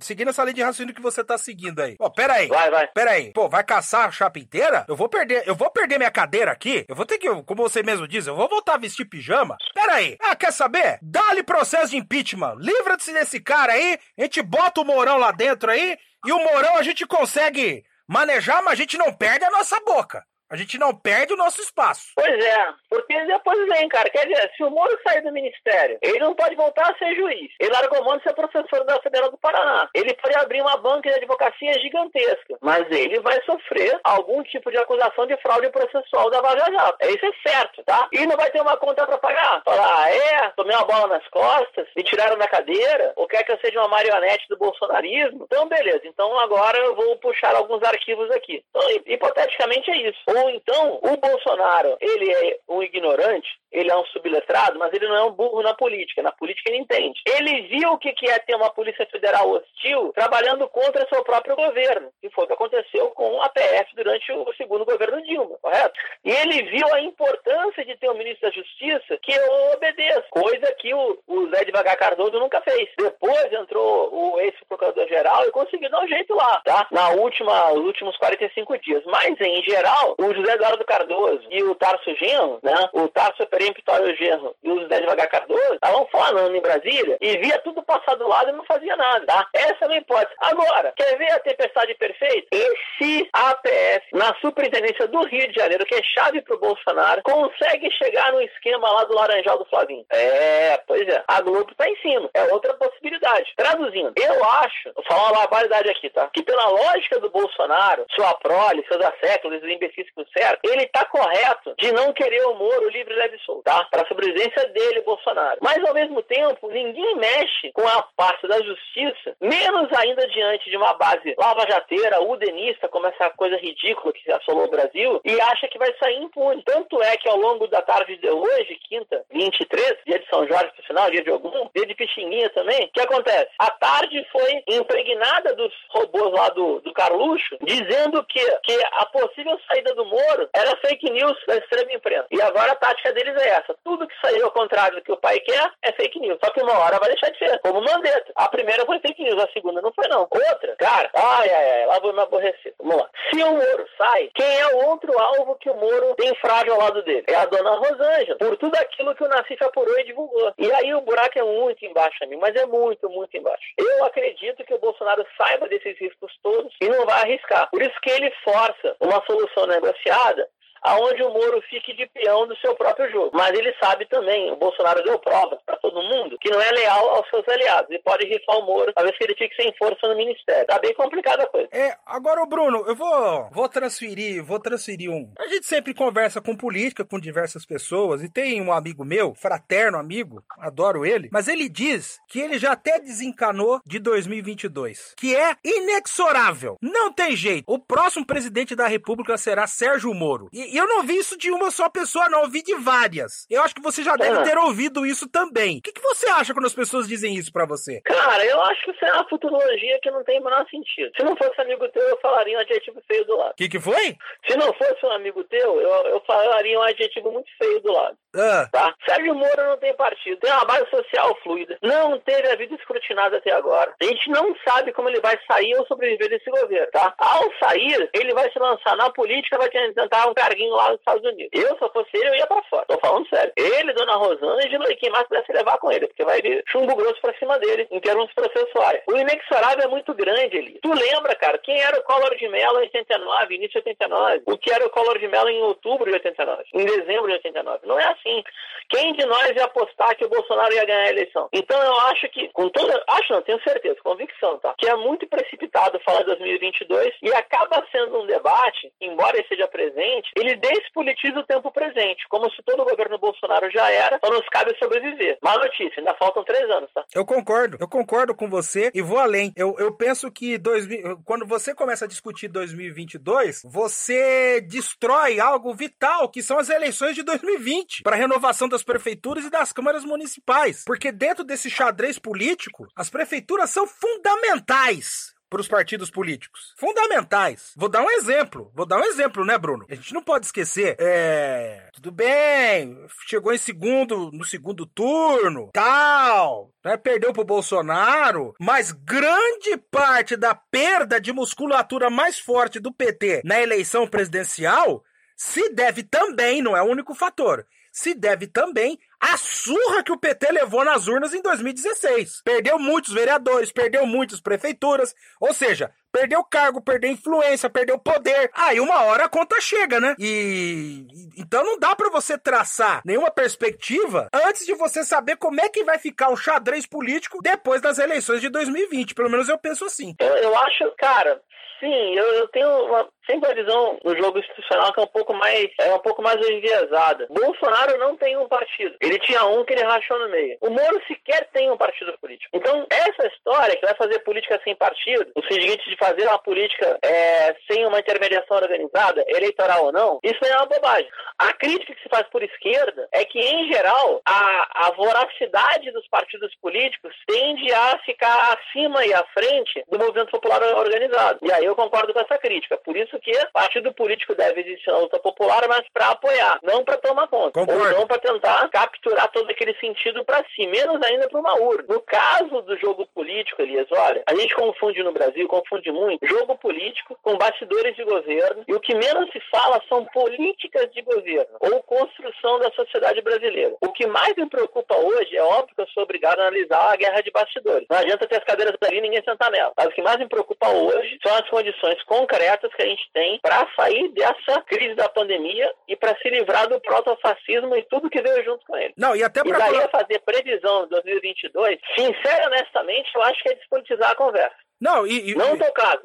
seguindo essa lei de raciocínio que você tá seguindo aí. Pô, pera aí. Vai, vai. Pera aí. Pô, vai caçar a chapa inteira? Eu vou perder, eu vou perder minha cadeira aqui? Eu vou ter que, como você mesmo diz, eu vou voltar a vestir pijama? Pera aí. Ah, quer saber? Dá-lhe processo de impeachment. Livra-se desse cara aí, a gente bota o Mourão lá dentro aí, e o Mourão a gente consegue manejar, mas a gente não perde a nossa boca. A gente não perde o nosso espaço. Pois é, porque depois vem, cara. Quer dizer, se o Moro sair do ministério, ele não pode voltar a ser juiz. Ele largou mão de ser professor da Federal do Paraná. Ele pode abrir uma banca de advocacia gigantesca, mas ele vai sofrer algum tipo de acusação de fraude processual da Vaga Jato. Isso é certo, tá? E não vai ter uma conta para pagar. Falar, ah, é, tomei uma bola nas costas, me tiraram da cadeira, ou quer que eu seja uma marionete do bolsonarismo? Então, beleza. Então agora eu vou puxar alguns arquivos aqui. Então, hipoteticamente é isso ou então, o Bolsonaro, ele é um ignorante, ele é um subletrado, mas ele não é um burro na política. Na política ele entende. Ele viu o que é ter uma Polícia Federal hostil trabalhando contra seu próprio governo, que foi o que aconteceu com a PF durante o segundo governo Dilma, correto? E ele viu a importância de ter um ministro da Justiça que obedeça, coisa que o, o Zé Devagar Cardoso nunca fez. Depois entrou o ex-procurador-geral e conseguiu dar um jeito lá, tá? Na última, os últimos 45 dias. Mas, em geral, o José Eduardo Cardoso e o Tarso Genro, né? O Tarso é peremptório Genro e o Zé Devagar Cardoso estavam falando em Brasília e via tudo passar do lado e não fazia nada, tá? Essa é uma hipótese. Agora, quer ver a tempestade perfeita? Esse APF, na superintendência do Rio de Janeiro, que é chave pro Bolsonaro, consegue chegar no esquema lá do Laranjal do Flavinho. É, pois é. A Globo tá em cima. É outra possibilidade. Traduzindo, eu acho, vou falar uma barbaridade aqui, tá? Que pela lógica do Bolsonaro, sua prole, seus asséculos, os imbecis certo, ele tá correto de não querer o Moro livre, leve e solto, tá? Pra sobrevivência dele, Bolsonaro. Mas, ao mesmo tempo, ninguém mexe com a parte da justiça, menos ainda diante de uma base lava-jateira, udenista, como essa coisa ridícula que assolou o Brasil, e acha que vai sair impune. Tanto é que ao longo da tarde de hoje, quinta, 23, dia de São Jorge, por final, dia de algum, dia de Pixinguinha também, o que acontece? A tarde foi impregnada dos robôs lá do, do Carluxo, dizendo que, que a possível saída Moro era fake news da extrema imprensa. E agora a tática deles é essa. Tudo que saiu ao contrário do que o pai quer é fake news. Só que uma hora vai deixar de ser. Como Mandetta. A primeira foi fake news, a segunda não foi não. Outra, cara, ai, ai, ai, lá vou me aborrecer. Vamos lá. Se o Moro sai, quem é o outro alvo que o Moro tem frágil ao lado dele? É a dona Rosângela. Por tudo aquilo que o Nassif apurou e divulgou. E aí o buraco é muito embaixo, amigo, mas é muito, muito embaixo. Eu acredito que o Bolsonaro saiba desses riscos todos e não vai arriscar. Por isso que ele força uma solução negociada aonde o Moro fique de peão do seu próprio jogo. Mas ele sabe também, o Bolsonaro deu provas para todo mundo, que não é leal aos seus aliados e pode rifar o Moro, talvez que ele fique sem força no ministério. Tá bem complicada a coisa. É, agora o Bruno, eu vou, vou transferir, vou transferir um. A gente sempre conversa com política, com diversas pessoas, e tem um amigo meu, fraterno amigo, adoro ele, mas ele diz que ele já até desencanou de 2022, que é inexorável. Não tem jeito. O próximo presidente da República será Sérgio Moro. E, e eu não vi isso de uma só pessoa, não. Eu vi de várias. Eu acho que você já deve ter ouvido isso também. O que, que você acha quando as pessoas dizem isso para você? Cara, eu acho que isso é uma futurologia que não tem o menor sentido. Se não fosse amigo teu, eu falaria um adjetivo feio do lado. O que, que foi? Se não fosse um amigo teu, eu, eu falaria um adjetivo muito feio do lado. Ah. Tá? Sérgio Moro não tem partido, tem uma base social fluida, não teve a vida escrutinada até agora. A gente não sabe como ele vai sair ou sobreviver desse governo, tá? Ao sair, ele vai se lançar na política, vai tentar um lá nos Estados Unidos. Eu, se eu fosse ele, eu ia pra fora. Tô falando sério. Ele, Dona Rosângela e quem mais pudesse levar com ele, porque vai vir chumbo grosso pra cima dele, em termos processuais. O inexorável é muito grande ali. Tu lembra, cara, quem era o Collor de Mello em 89, início de 89? O que era o Collor de Mello em outubro de 89? Em dezembro de 89? Não é assim. Quem de nós ia apostar que o Bolsonaro ia ganhar a eleição? Então eu acho que, com toda. Acho não, tenho certeza, convicção, tá? Que é muito precipitado falar de 2022 e acaba sendo um debate, embora ele seja presente, ele despolitiza o tempo presente, como se todo o governo Bolsonaro já era, só nos cabe sobreviver. Má notícia, ainda faltam três anos, tá? Eu concordo, eu concordo com você e vou além. Eu, eu penso que dois, quando você começa a discutir 2022, você destrói algo vital, que são as eleições de 2020, para renovação das prefeituras e das câmaras municipais. Porque dentro desse xadrez político, as prefeituras são fundamentais para os partidos políticos. Fundamentais. Vou dar um exemplo. Vou dar um exemplo, né, Bruno? A gente não pode esquecer. É. Tudo bem. Chegou em segundo, no segundo turno, tal. Né, perdeu pro Bolsonaro. Mas grande parte da perda de musculatura mais forte do PT na eleição presidencial se deve também, não é o único fator se deve também à surra que o PT levou nas urnas em 2016. Perdeu muitos vereadores, perdeu muitas prefeituras, ou seja, perdeu cargo, perdeu influência, perdeu poder. Aí uma hora a conta chega, né? E então não dá para você traçar nenhuma perspectiva antes de você saber como é que vai ficar o xadrez político depois das eleições de 2020. Pelo menos eu penso assim. Eu, eu acho, cara, sim, eu, eu tenho uma, sempre a visão no jogo institucional que é um pouco mais é um pouco mais enviesada. Bolsonaro não tem um partido. Ele tinha um que ele rachou no meio. O Moro sequer tem um partido político. Então, essa história que vai fazer política sem partido, o seguinte de fazer uma política é, sem uma intermediação organizada, eleitoral ou não, isso é uma bobagem. A crítica que se faz por esquerda é que, em geral, a, a voracidade dos partidos políticos tende a ficar acima e à frente do movimento popular organizado. E aí eu concordo com essa crítica. Por isso isso que partido político deve existir na luta popular, mas para apoiar, não para tomar conta. Concordo. Ou não para tentar capturar todo aquele sentido para si, menos ainda para uma urna. No caso do jogo político, Elias, olha, a gente confunde no Brasil, confunde muito, jogo político com bastidores de governo, e o que menos se fala são políticas de governo ou construção da sociedade brasileira. O que mais me preocupa hoje, é óbvio que eu sou obrigado a analisar a guerra de bastidores. Não adianta ter as cadeiras ali e ninguém sentar nela. Mas o que mais me preocupa hoje são as condições concretas que a gente tem para sair dessa crise da pandemia e para se livrar do protofascismo e tudo que veio junto com ele. Não, e até pra. daí fazer previsão de 2022, sincero e honestamente, eu acho que é despolitizar a conversa. Não, e. e- Não tocado,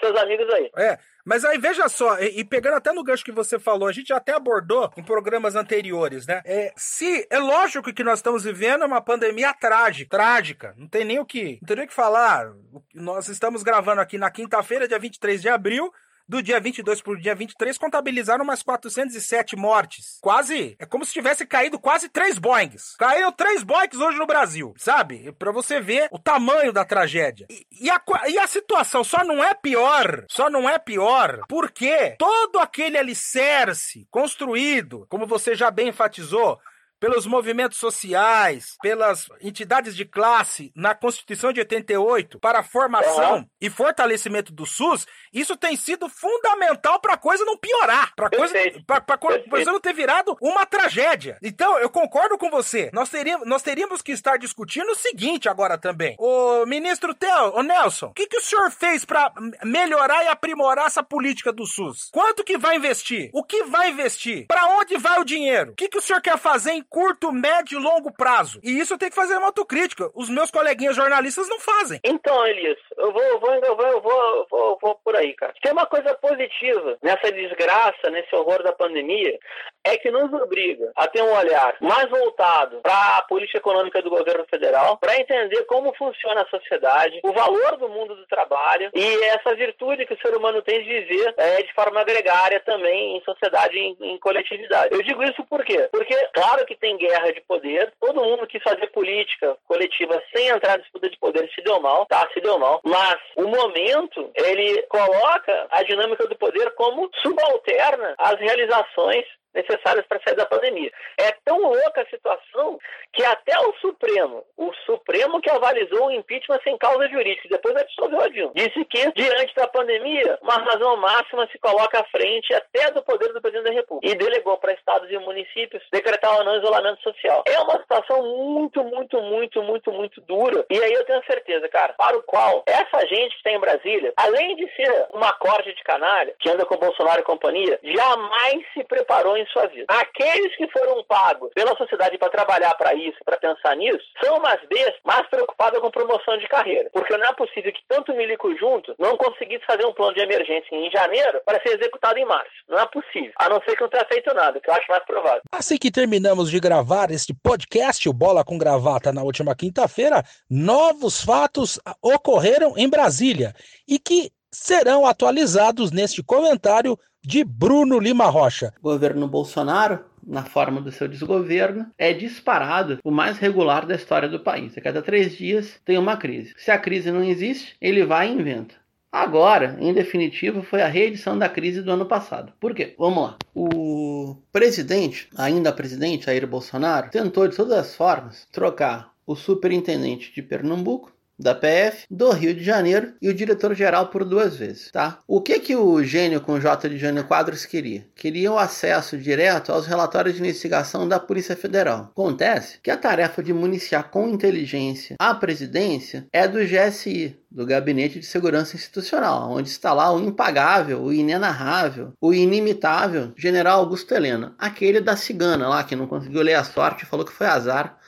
seus amigos aí. É, mas aí veja só, e, e pegando até no gancho que você falou, a gente já até abordou em programas anteriores, né? É, se é lógico que nós estamos vivendo uma pandemia trágica, trágica, não tem nem o que, não tem nem o que falar. Nós estamos gravando aqui na quinta-feira, dia 23 de abril. Do dia 22 pro dia 23, contabilizaram umas 407 mortes. Quase. É como se tivesse caído quase três Boeings. Caíram três Boeings hoje no Brasil, sabe? Pra você ver o tamanho da tragédia. E, e a, e a situação só não é pior. Só não é pior porque todo aquele alicerce construído, como você já bem enfatizou, pelos movimentos sociais, pelas entidades de classe na Constituição de 88 para a formação Uhum. e fortalecimento do SUS, isso tem sido fundamental para a coisa não piorar, para coisa para a coisa não ter virado uma tragédia. Então, eu concordo com você. Nós teríamos, nós teríamos que estar discutindo o seguinte agora também. O ministro Theo, o Nelson, o que, que o senhor fez para melhorar e aprimorar essa política do SUS? Quanto que vai investir? O que vai investir? Para onde vai o dinheiro? O que, que o senhor quer fazer em curto, médio e longo prazo? E isso tem que fazer uma autocrítica. Os meus coleguinhas jornalistas não fazem. Então, Elias, eu vou, eu vou, eu vou, eu vou, eu vou, eu vou por aí, cara. Tem uma coisa positiva nessa desgraça, nesse horror da pandemia, é que nos obriga a ter um olhar mais voltado para a política econômica do governo federal, para entender como funciona a sociedade, o valor do mundo do trabalho e essa virtude que o ser humano tem de viver é, de forma gregária também em sociedade, em, em coletividade. Eu digo isso por quê? Porque, claro que tem guerra de poder, todo mundo quis fazer política coletiva sem entrar em disputa de poder se deu mal, tá? Se deu mal. Mas o momento, ele coloca a dinâmica do poder como subalterna às realizações necessárias para sair da pandemia. É tão louca a situação que até o Supremo, o Supremo que avalizou o impeachment sem causa jurídica, depois absolveu a Dilma, disse que, diante da pandemia, uma razão máxima se coloca à frente até do poder do presidente da República e delegou para estados e municípios decretar ou não isolamento social. É uma situação muito, muito, muito, muito, muito dura. E aí eu tenho certeza, cara, para o qual essa gente que está em Brasília, além de ser uma corte de canalha que anda com Bolsonaro e companhia, jamais se preparou em sua vida. Aqueles que foram pagos pela sociedade para trabalhar para isso, para pensar nisso, são umas bestas mais preocupadas com promoção de carreira. Porque não é possível que tanto milico junto não conseguisse fazer um plano de emergência em janeiro para ser executado em março. Não é possível. A não ser que não tenha feito nada, que eu acho mais provável. Assim que terminamos de gravar este podcast, o Bola com Gravata, na última quinta-feira, novos fatos ocorreram em Brasília e que serão atualizados neste comentário de Bruno Lima Rocha. Governo Bolsonaro, na forma do seu desgoverno, é disparado o mais regular da história do país. A cada três dias tem uma crise. Se a crise não existe, ele vai e inventa. Agora, em definitivo, foi a reedição da crise do ano passado. Por quê? Vamos lá. O presidente, ainda presidente, Jair Bolsonaro, tentou de todas as formas trocar o superintendente de Pernambuco da PF, do Rio de Janeiro e o diretor-geral por duas vezes, tá? O que que o gênio com J de Jânio Quadros queria? Queria o acesso direto aos relatórios de investigação da Polícia Federal. Acontece que a tarefa de municiar com inteligência a presidência é do GSI, do Gabinete de Segurança Institucional, onde está lá o impagável, o inenarrável, o inimitável General Augusto Helena, aquele da cigana lá que não conseguiu ler a sorte e falou que foi azar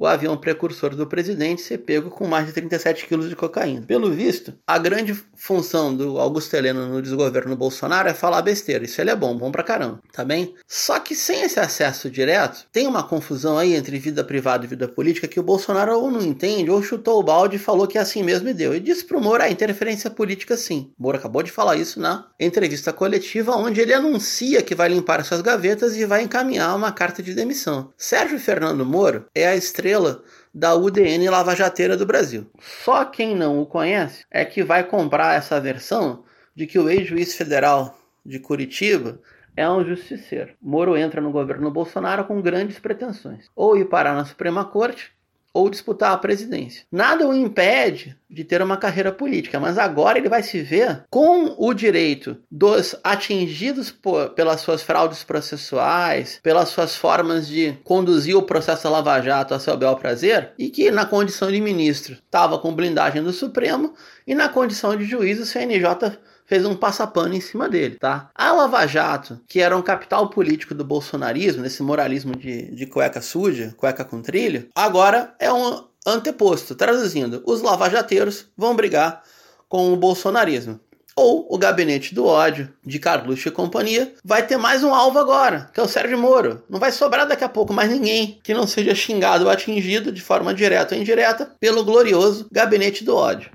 o avião precursor do presidente ser pego com mais de 37 quilos de cocaína. Pelo visto, a grande função do Augusto Heleno no desgoverno Bolsonaro é falar besteira. Isso ele é bom, bom pra caramba, tá bem? Só que sem esse acesso direto, tem uma confusão aí entre vida privada e vida política que o Bolsonaro ou não entende, ou chutou o balde e falou que é assim mesmo e deu. E disse pro Moro, a interferência política sim. O Moro acabou de falar isso na entrevista coletiva, onde ele anuncia que vai limpar suas gavetas e vai encaminhar uma carta de demissão. Sérgio Fernando Moro é a estrela da UDN Lavajateira do Brasil. Só quem não o conhece é que vai comprar essa versão de que o ex-juiz federal de Curitiba é um justiceiro. Moro entra no governo Bolsonaro com grandes pretensões, ou ir parar na Suprema Corte, ou disputar a presidência. Nada o impede de ter uma carreira política, mas agora ele vai se ver com o direito dos atingidos por, pelas suas fraudes processuais, pelas suas formas de conduzir o processo Lava Jato a seu bel prazer, e que na condição de ministro estava com blindagem do Supremo, e na condição de juiz o CNJ fez um passapano em cima dele, tá? A Lava Jato, que era um capital político do bolsonarismo, desse moralismo de, de cueca suja, cueca com trilho, agora é um anteposto. Traduzindo, os lavajateiros vão brigar com o bolsonarismo. Ou o gabinete do ódio de Carluxo e companhia vai ter mais um alvo agora, que é o Sérgio Moro. Não vai sobrar daqui a pouco mais ninguém que não seja xingado ou atingido de forma direta ou indireta pelo glorioso gabinete do ódio.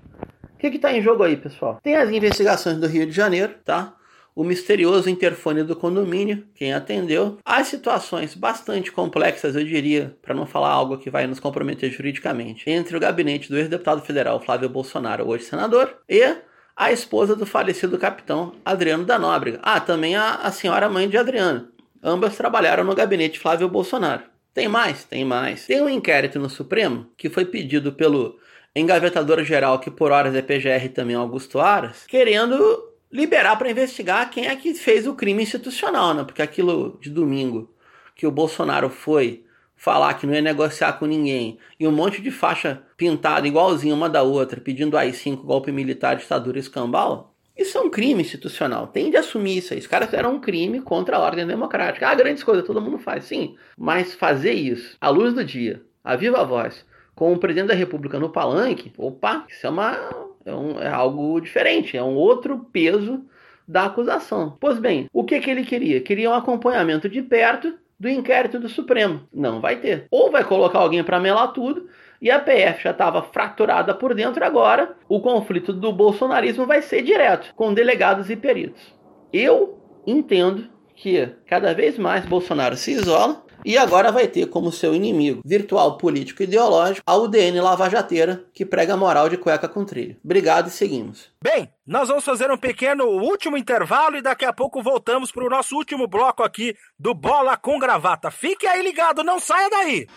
O que está em jogo aí, pessoal? Tem as investigações do Rio de Janeiro, tá? O misterioso interfone do condomínio, quem atendeu. As situações bastante complexas, eu diria, para não falar algo que vai nos comprometer juridicamente, entre o gabinete do ex-deputado federal Flávio Bolsonaro, hoje senador, e a esposa do falecido capitão Adriano da Nóbrega. Ah, também a, a senhora mãe de Adriano. Ambas trabalharam no gabinete Flávio Bolsonaro. Tem mais? Tem mais. Tem um inquérito no Supremo que foi pedido pelo engavetador-geral, que por horas é PGR também Augusto Aras, querendo liberar para investigar quem é que fez o crime institucional, né? Porque aquilo de domingo que o Bolsonaro foi falar que não ia negociar com ninguém e um monte de faixa pintada igualzinha uma da outra, pedindo AI-5, golpe militar, ditadura escambau, isso é um crime institucional. Tem de assumir isso aí. Os caras fizeram um crime contra a ordem democrática. Ah, grandes coisas, todo mundo faz, sim. Mas fazer isso, à luz do dia, a viva voz, com o presidente da República no palanque, opa, isso é, uma, é, um, é algo diferente, é um outro peso da acusação. Pois bem, o que, que ele queria? Queria um acompanhamento de perto do inquérito do Supremo. Não vai ter. Ou vai colocar alguém para melar tudo, e a PF já estava fraturada por dentro, agora o conflito do bolsonarismo vai ser direto, com delegados e peritos. Eu entendo que cada vez mais Bolsonaro se isola e agora vai ter como seu inimigo virtual político ideológico a UDN lavajateira que prega moral de cueca com trilho. Obrigado e seguimos. Bem, nós vamos fazer um pequeno último intervalo e daqui a pouco voltamos para o nosso último bloco aqui do Bola com Gravata. Fique aí ligado, não saia daí!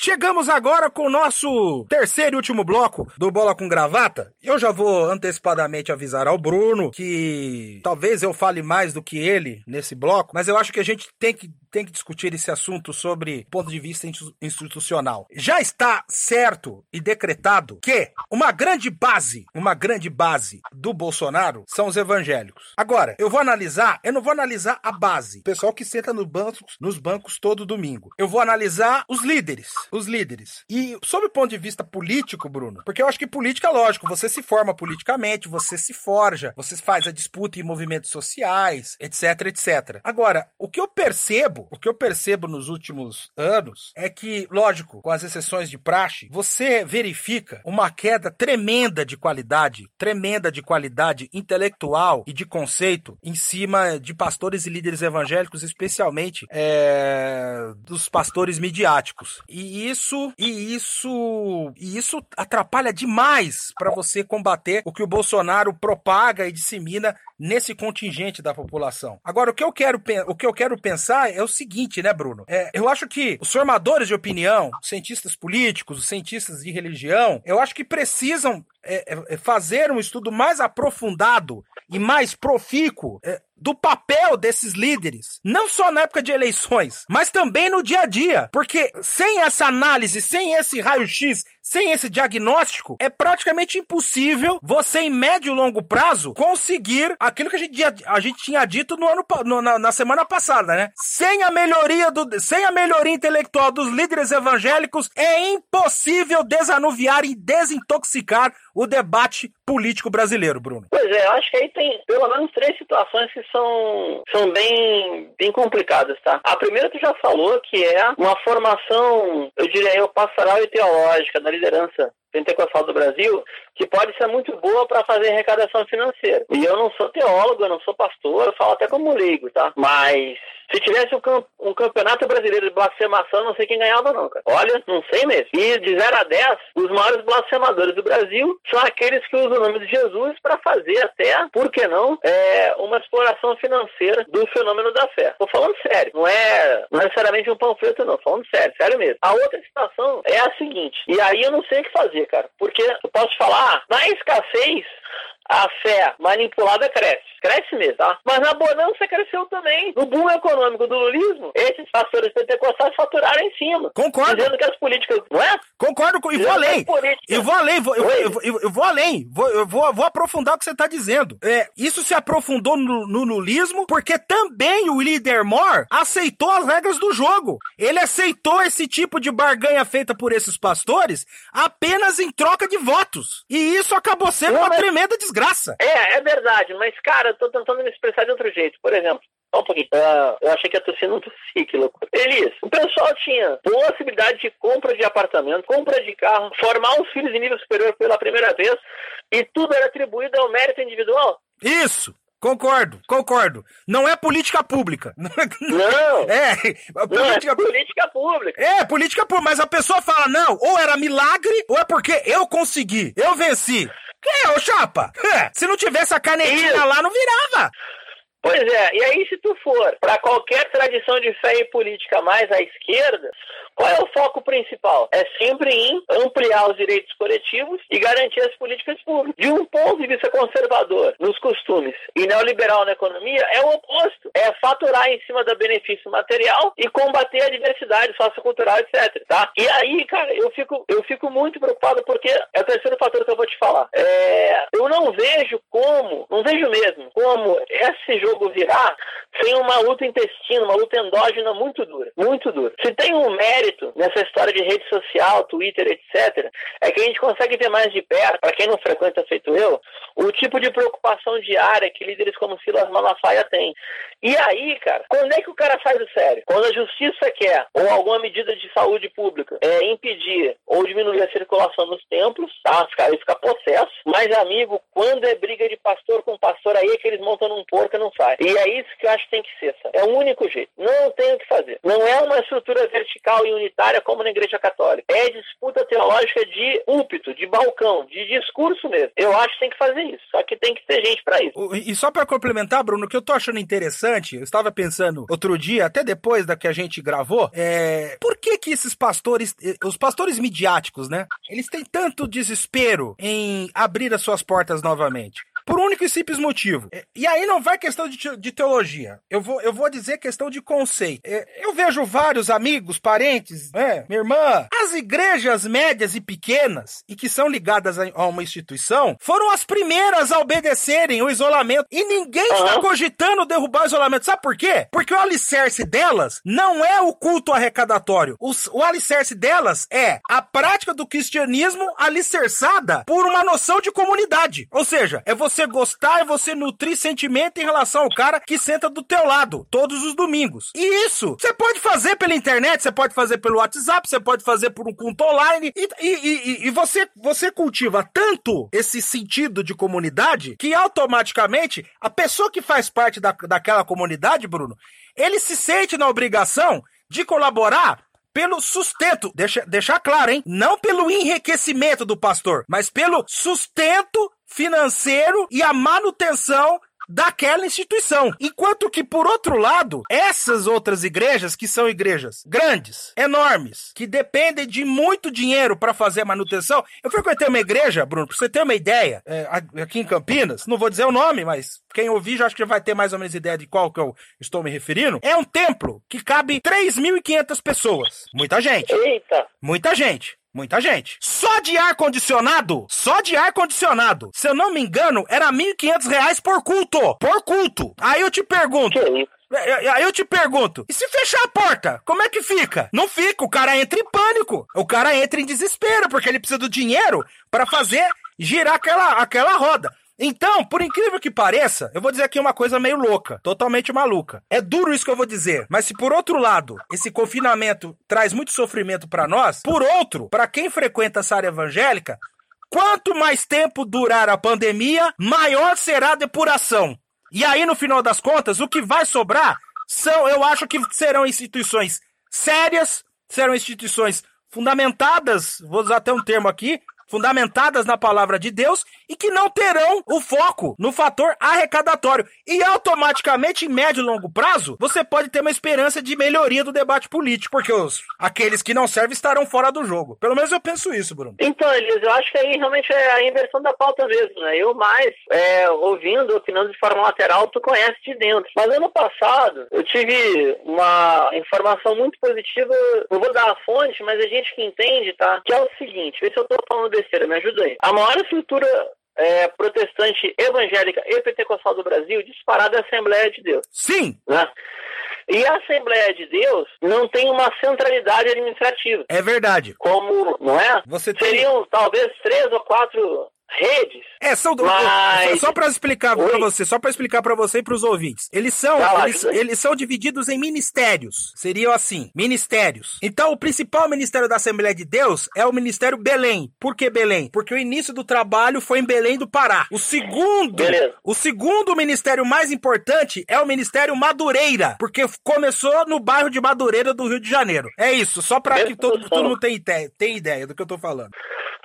Chegamos agora com o nosso terceiro e último bloco do Bola com Gravata. Eu já vou antecipadamente avisar ao Bruno que talvez eu fale mais do que ele nesse bloco, mas eu acho que a gente tem que tem que discutir esse assunto sobre ponto de vista institucional. Já está certo e decretado que uma grande base, uma grande base do Bolsonaro são os evangélicos. Agora, eu vou analisar, eu não vou analisar a base, o pessoal que senta nos bancos todo domingo. Eu vou analisar os líderes, os líderes. E sob o ponto de vista político, Bruno, porque eu acho que política, lógico, você se forma politicamente, você se forja, você faz a disputa em movimentos sociais, etc, etc. Agora, o que eu percebo percebo, o que eu percebo nos últimos anos é que, lógico, com as exceções de praxe, você verifica uma queda tremenda de qualidade, tremenda de qualidade intelectual e de conceito em cima de pastores e líderes evangélicos, especialmente é, dos pastores midiáticos. E isso, e isso, e isso atrapalha demais para você combater o que o Bolsonaro propaga e dissemina nesse contingente da população. Agora, o que eu quero, o que eu quero pensar é o seguinte, né, Bruno? É, eu acho que os formadores de opinião, os cientistas políticos, os cientistas de religião, eu acho que precisam é, é, é fazer um estudo mais aprofundado e mais profícuo é, do papel desses líderes, não só na época de eleições, mas também no dia a dia. Porque sem essa análise, sem esse raio-x, sem esse diagnóstico, é praticamente impossível você, em médio e longo prazo, conseguir aquilo que a gente, a gente tinha dito no ano, no, na, na, semana passada, né? Sem a melhoria do, sem a melhoria intelectual dos líderes evangélicos, é impossível desanuviar e desintoxicar o debate político brasileiro, Bruno. Pois é, acho que aí tem pelo menos três situações que são, são bem, bem complicadas, tá? A primeira tu já falou, que é uma formação, eu diria eu, pastoral e teológica da liderança pentecostal do Brasil que pode ser muito boa para fazer arrecadação financeira. E eu não sou teólogo, eu não sou pastor, eu falo até como leigo, tá? Mas se tivesse um, camp um, campeonato brasileiro de blasfemação, não sei quem ganhava não, cara. Olha, não sei mesmo. E de 0 a 10, os maiores blasfemadores do Brasil são aqueles que usam o nome de Jesus para fazer até, por que não, é, uma exploração financeira do fenômeno da fé. Tô falando sério, não é, não é necessariamente um panfleto não, falando sério, sério mesmo. A outra situação é a seguinte, e aí eu não sei o que fazer, cara, porque eu posso falar, na escassez, a fé manipulada cresce. Cresce mesmo, tá? Mas na bonança cresceu também. No boom econômico do lulismo, esses pastores pentecostais faturaram em cima. Concordo. Dizendo que as políticas. Não é? Concordo com. E vou além. E vou além. Vou, eu, eu, eu, eu, vou além. Vou, eu vou, vou aprofundar o que você está dizendo. É, isso se aprofundou no, no lulismo porque também o líder Moore aceitou as regras do jogo. Ele aceitou esse tipo de barganha feita por esses pastores apenas em troca de votos. E isso acabou sendo não, uma mas... tremenda desgraça desgraça. É, é verdade, mas, cara, eu tô tentando me expressar de outro jeito. Por exemplo, só um pouquinho. Uh, eu achei que a torcida não tossia, que loucura. Elis, o pessoal tinha possibilidade de compra de apartamento, compra de carro, formar os filhos em nível superior pela primeira vez, e tudo era atribuído ao mérito individual. Isso! Concordo, concordo. Não é política pública. Não. É, política, não, é política pública. É, política pública. Mas a pessoa fala, não, ou era milagre, ou é porque eu consegui, eu venci. Que é, ô chapa? É, se não tivesse a canetinha lá, não virava. Pois é, e aí se tu for para qualquer tradição de fé e política mais à esquerda, qual é o foco principal? É sempre em ampliar os direitos coletivos e garantir as políticas públicas. De um ponto de vista conservador nos costumes e neoliberal na economia, é o oposto. É faturar em cima do benefício material e combater a diversidade sociocultural, etc. Tá? E aí, cara, eu fico, eu fico muito preocupado porque é o terceiro fator que eu vou te falar. É, eu não vejo como, não vejo mesmo, como esse jogo virar sem uma luta intestina, uma luta endógena muito dura. Muito dura. Se tem um mérito nessa história de rede social, Twitter, etc., é que a gente consegue ver mais de perto, para quem não frequenta feito eu, o tipo de preocupação diária que líderes como Silas Malafaia têm. E aí, cara, quando é que o cara faz o sério? Quando a justiça quer, ou alguma medida de saúde pública, é impedir ou diminuir a circulação nos templos, tá? Caras ficam possessos. Mas, amigo, quando é briga de pastor com pastor, aí é que eles montam num porco não E é isso que eu acho que tem que ser, sabe? É o único jeito. Não tem o que fazer. Não é uma estrutura vertical e unitária como na Igreja Católica. É disputa teológica de púlpito, de balcão, de discurso mesmo. Eu acho que tem que fazer isso. Só que tem que ter gente para isso. E só para complementar, Bruno, o que eu tô achando interessante, eu estava pensando outro dia, até depois da que a gente gravou, é por que que esses pastores, eh, os pastores midiáticos, né? Eles têm tanto desespero em abrir as suas portas novamente? Por único e simples motivo. E aí não vai questão de, teologia. Eu vou, eu vou dizer questão de conceito. Eu vejo vários amigos, parentes, né, minha irmã. As igrejas médias e pequenas, e que são ligadas a uma instituição, foram as primeiras a obedecerem o isolamento. E ninguém está cogitando derrubar o isolamento. Sabe por quê? Porque o alicerce delas não é o culto arrecadatório. O, o alicerce delas é a prática do cristianismo alicerçada por uma noção de comunidade. Ou seja, é você você gostar e você nutrir sentimento em relação ao cara que senta do teu lado todos os domingos. E isso você pode fazer pela internet, você pode fazer pelo WhatsApp, você pode fazer por um culto online e, e, e, e você, você cultiva tanto esse sentido de comunidade que automaticamente a pessoa que faz parte da, daquela comunidade, Bruno, ele se sente na obrigação de colaborar pelo sustento, deixa, deixar claro, hein? Não pelo enriquecimento do pastor, mas pelo sustento financeiro e a manutenção daquela instituição. Enquanto que, por outro lado, essas outras igrejas, que são igrejas grandes, enormes, que dependem de muito dinheiro para fazer manutenção. Eu frequentei uma igreja, Bruno, pra você ter uma ideia, é, aqui em Campinas, não vou dizer o nome, mas quem ouvir já acho que vai ter mais ou menos ideia de qual que eu estou me referindo. É um templo que cabe 3.500 pessoas. Muita gente. Eita! Muita gente. Muita gente. Só de ar-condicionado, só de ar-condicionado, se eu não me engano, era R$ 1.500 por culto. Por culto. Aí eu te pergunto. É, é, aí eu te pergunto, e se fechar a porta, como é que fica? Não fica, o cara entra em pânico. O cara entra em desespero, porque ele precisa do dinheiro para fazer girar aquela, aquela roda. Então, por incrível que pareça, eu vou dizer aqui uma coisa meio louca, totalmente maluca. É duro isso que eu vou dizer, mas se por outro lado, esse confinamento traz muito sofrimento para nós, por outro, para quem frequenta essa área evangélica, quanto mais tempo durar a pandemia, maior será a depuração. E aí, no final das contas, o que vai sobrar são, eu acho que serão instituições sérias, serão instituições fundamentadas, vou usar até um termo aqui, fundamentadas na palavra de Deus e que não terão o foco no fator arrecadatório. E automaticamente, em médio e longo prazo, você pode ter uma esperança de melhoria do debate político, porque os, aqueles que não servem estarão fora do jogo. Pelo menos eu penso isso, Bruno. Então, Elias, eu acho que aí realmente é a inversão da pauta mesmo, né? Eu mais, é, ouvindo, opinando de forma lateral, tu conhece de dentro. Mas ano passado, eu tive uma informação muito positiva, não vou dar a fonte, mas a gente que entende, tá? Que é o seguinte, vê se eu tô falando me ajuda aí. A maior estrutura é, protestante evangélica e pentecostal do Brasil, disparada é a Assembleia de Deus. Sim! Né? E a Assembleia de Deus não tem uma centralidade administrativa. É verdade. Como, não é? Você tem... Seriam talvez três ou quatro redes. É, são Mas- só para explicar para você, só para explicar para você e para os ouvintes. Eles são Vai lá, eles, eles são divididos em ministérios. Seriam assim, ministérios. Então, o principal ministério da Assembleia de Deus é o Ministério Belém. Por que Belém? Porque o início do trabalho foi em Belém do Pará. O segundo, Beleza. o segundo ministério mais importante é o Ministério Madureira, porque começou no bairro de Madureira do Rio de Janeiro. É isso, só para que todo, todo mundo tenha ideia, tenha ideia do que eu tô falando.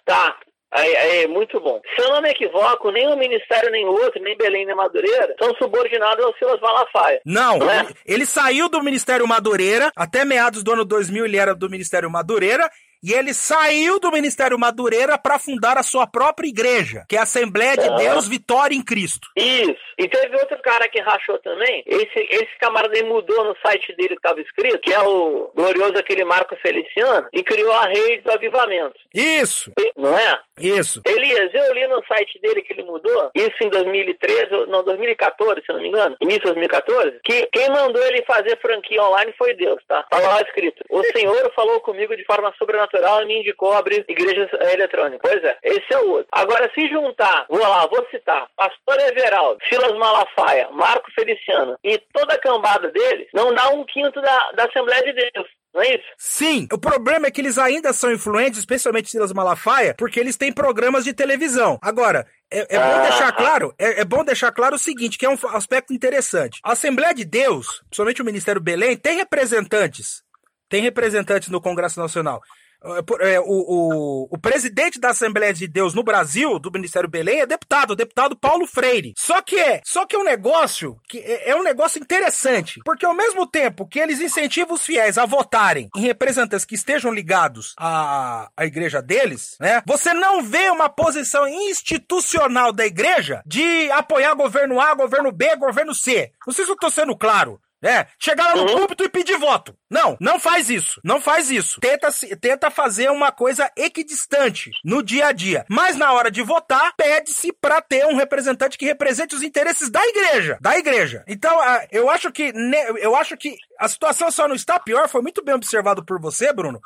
Tá. Aí, aí, muito bom. Se eu não me equivoco, nem o Ministério, nem o outro, nem Belém, nem Madureira, são subordinados ao Silas Malafaia. Não, Não é? ele, ele saiu do Ministério Madureira, até meados do ano 2000 ele era do Ministério Madureira, e ele saiu do Ministério Madureira para fundar a sua própria igreja, que é a Assembleia de Ah. Deus Vitória em Cristo. Isso. E teve outro cara que rachou também. Esse, esse camarada aí mudou no site dele que estava escrito, que é o glorioso aquele Marco Feliciano, e criou a rede do avivamento. Isso, E- Não é? isso. Elias, eu li no site dele que ele mudou, isso em 2013, ou- não, 2014, se não me engano, início de 2014, que quem mandou ele fazer franquia online foi Deus, tá? Tava lá escrito, o Senhor falou comigo de forma sobrenatural e me indicou abrir igrejas eletrônicas. Pois é, esse é o outro. Agora, se juntar, vou lá, vou citar, Pastor Everaldo, Silas Malafaia, Marco Feliciano e toda a cambada deles, não dá um quinto da, da Assembleia de Deus. Não é isso? Sim, o problema é que eles ainda são influentes, especialmente Silas Malafaia, porque eles têm programas de televisão. Agora, é, é bom Ah. deixar claro, é, é bom deixar claro o seguinte, que é um aspecto interessante. A Assembleia de Deus, principalmente o Ministério Belém, tem representantes. Tem representantes no Congresso Nacional. É, é, o, o, o presidente da Assembleia de Deus no Brasil, do Ministério Belém, é deputado, o deputado Paulo Freire. Só que é, só que é um negócio que é, é um negócio interessante, porque ao mesmo tempo que eles incentivam os fiéis a votarem em representantes que estejam ligados à, à igreja deles, né? Você não vê uma posição institucional da igreja de apoiar governo A, governo B, governo C. Não sei se eu tô sendo claro. É, chegar lá no Uhum. púlpito e pedir voto. Não, não faz isso. Não faz isso. Tenta, tenta fazer uma coisa equidistante no dia a dia. Mas na hora de votar, pede-se pra ter um representante que represente os interesses da igreja. Da igreja. Então, eu acho que eu acho que a situação só não está pior, foi muito bem observado por você, Bruno.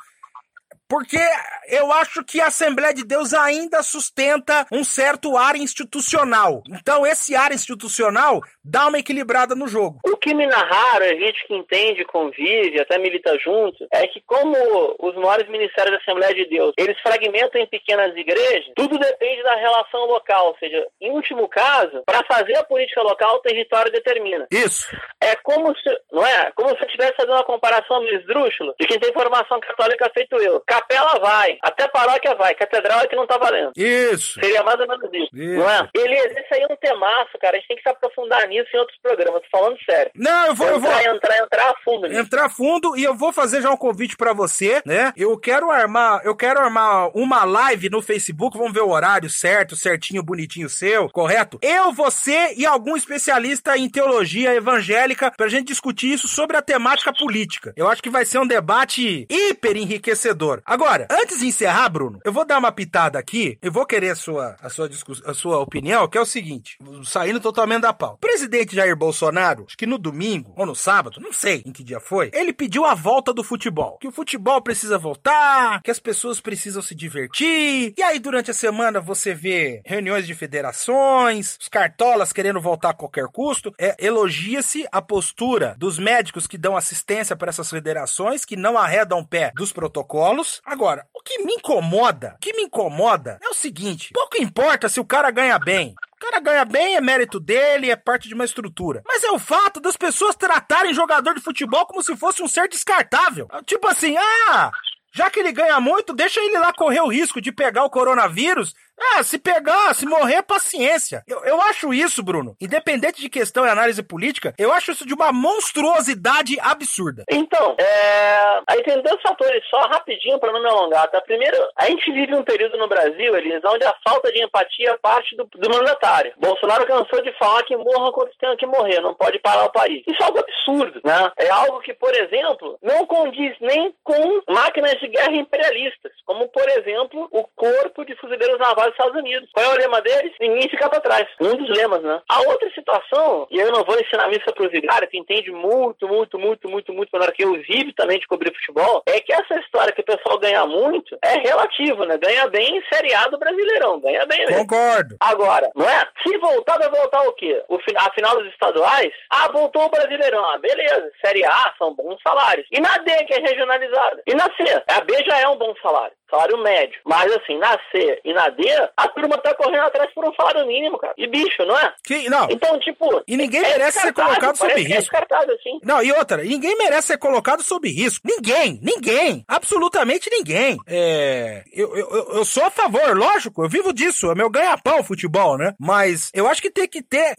Porque eu acho que a Assembleia de Deus ainda sustenta um certo ar institucional. Então, esse ar institucional dá uma equilibrada no jogo. O que me narraram, a gente que entende, convive, até milita junto, é que como os maiores ministérios da Assembleia de Deus, eles fragmentam em pequenas igrejas, tudo depende da relação local, ou seja, em último caso, para fazer a política local, o território determina. Isso. É como se, não é? Como se eu estivesse fazendo uma comparação esdrúxula de quem tem formação católica feito eu. Capela vai, até paróquia vai, catedral é que não tá valendo. Isso. Seria mais ou menos isso, Isso. não é? Elias, esse aí é um temaço, cara. A gente tem que se aprofundar nisso em outros programas, tô falando sério. Não, eu vou, eu vou Entrar, entrar, entrar a fundo nisso. entrar fundo e eu vou fazer já um convite pra você, né? Eu quero armar, eu quero armar uma live no Facebook, vamos ver o horário certo, certinho, bonitinho seu, correto? Eu, você e algum especialista em teologia evangélica pra gente discutir isso sobre a temática política. Eu acho que vai ser um debate hiper enriquecedor. Agora, antes de encerrar, Bruno, eu vou dar uma pitada aqui, eu vou querer a sua, a sua, a sua opinião, que é o seguinte, saindo totalmente da pau. O presidente Jair Bolsonaro, acho que no domingo, ou no sábado, não sei em que dia foi, ele pediu a volta do futebol. Que o futebol precisa voltar, que as pessoas precisam se divertir. E aí, durante a semana, você vê reuniões de federações, os cartolas querendo voltar a qualquer custo. É, Elogia-se a postura dos médicos que dão assistência para essas federações, que não arredam pé dos protocolos. Agora, o que me incomoda, o que me incomoda é o seguinte: pouco importa se o cara ganha bem. O cara ganha bem, é mérito dele, é parte de uma estrutura. Mas é o fato das pessoas tratarem jogador de futebol como se fosse um ser descartável. Tipo assim, ah, já que ele ganha muito, deixa ele lá correr o risco de pegar o coronavírus ah, se pegar, se morrer, paciência. Eu, eu acho isso, Bruno, independente de questão e análise política, eu acho isso de uma monstruosidade absurda. Então, é... aí tem dois fatores só rapidinho para não me alongar, tá? Primeiro, a gente vive um período no Brasil, Elis, onde a falta de empatia parte do, do mandatário. Bolsonaro cansou de falar que morra quando tem que morrer, não pode parar o país. Isso é algo absurdo, né? É algo que, por exemplo, não condiz nem com máquinas de guerra imperialistas, como, por exemplo, o corpo de fuzileiros navais dos Estados Unidos. Qual é o lema deles? Ninguém fica para trás. Um dos lemas, né? A outra situação, e eu não vou ensinar missa para os vigários, que entende muito, muito, muito, muito, muito melhor que eu vive também de cobrir futebol, é que essa história que o pessoal ganha muito é relativo, né? Ganha bem em Série A do Brasileirão, ganha bem mesmo. Concordo. Agora, não é? Se voltar, vai voltar o quê? O, a final dos estaduais? Ah, voltou o Brasileirão. Ah, beleza. Série A são bons salários. E na D, que é regionalizada? E na C? A B já é um bom salário salário médio. Mas assim, na C e na D, a turma tá correndo atrás por um salário mínimo, cara. E bicho, não é? Que, não. Então, tipo. E ninguém é merece ser colocado sob é risco. É assim. Não, e outra, ninguém merece ser colocado sob risco. Ninguém, ninguém. Absolutamente ninguém. É. Eu, eu, eu sou a favor, lógico, eu vivo disso. É meu ganha-pão futebol, né? Mas eu acho que tem que ter.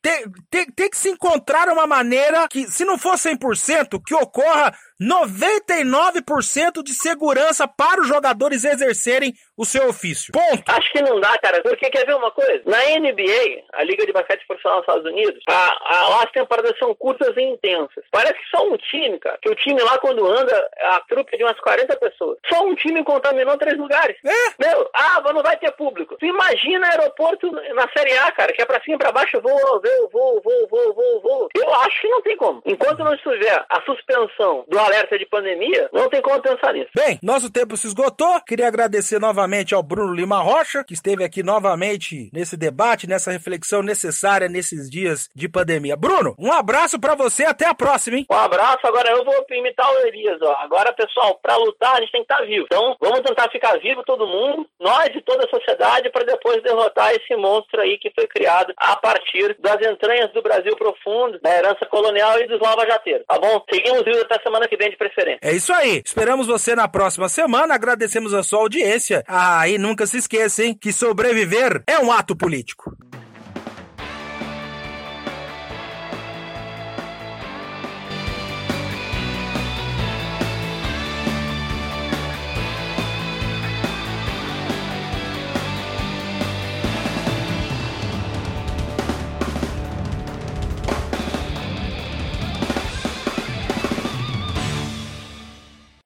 Tem, tem, tem que se encontrar uma maneira que, se não for 100%, que ocorra 99% de segurança para os jogadores exercerem o seu ofício. Ponto. Acho que não dá, cara. Porque quer ver uma coisa? Na NBA, a Liga de Basquete Profissional dos Estados Unidos, a, a, lá as temporadas são curtas e intensas. Parece que só um time, cara. Que o time lá, quando anda, a trupe é de umas 40 pessoas. Só um time contaminou três lugares. É? Meu, ah, não vai ter público. Tu imagina aeroporto na Série A, cara, que é pra cima e pra baixo, voo, voo, voo, voo, voo, voo, voo. Eu acho que não tem como. Enquanto não estiver a suspensão do alerta de pandemia, não tem como pensar nisso. Bem, nosso tempo se esgotou. Queria agradecer novamente ao Bruno Lima Rocha, que esteve aqui novamente nesse debate, nessa reflexão necessária nesses dias de pandemia. Bruno, um abraço para você, até a próxima, hein? Um abraço, agora eu vou imitar o Elias, ó. Agora, pessoal, para lutar a gente tem que estar tá vivo. Então, vamos tentar ficar vivo todo mundo, nós e toda a sociedade, para depois derrotar esse monstro aí que foi criado a partir das entranhas do Brasil profundo, da herança colonial e dos lava-jateiros. Tá bom? Seguimos vivos até semana que vem de preferência. É isso aí. Esperamos você na próxima semana. Agradecemos a sua audiência. Ah, e nunca se esqueça, hein, que sobreviver é um ato político.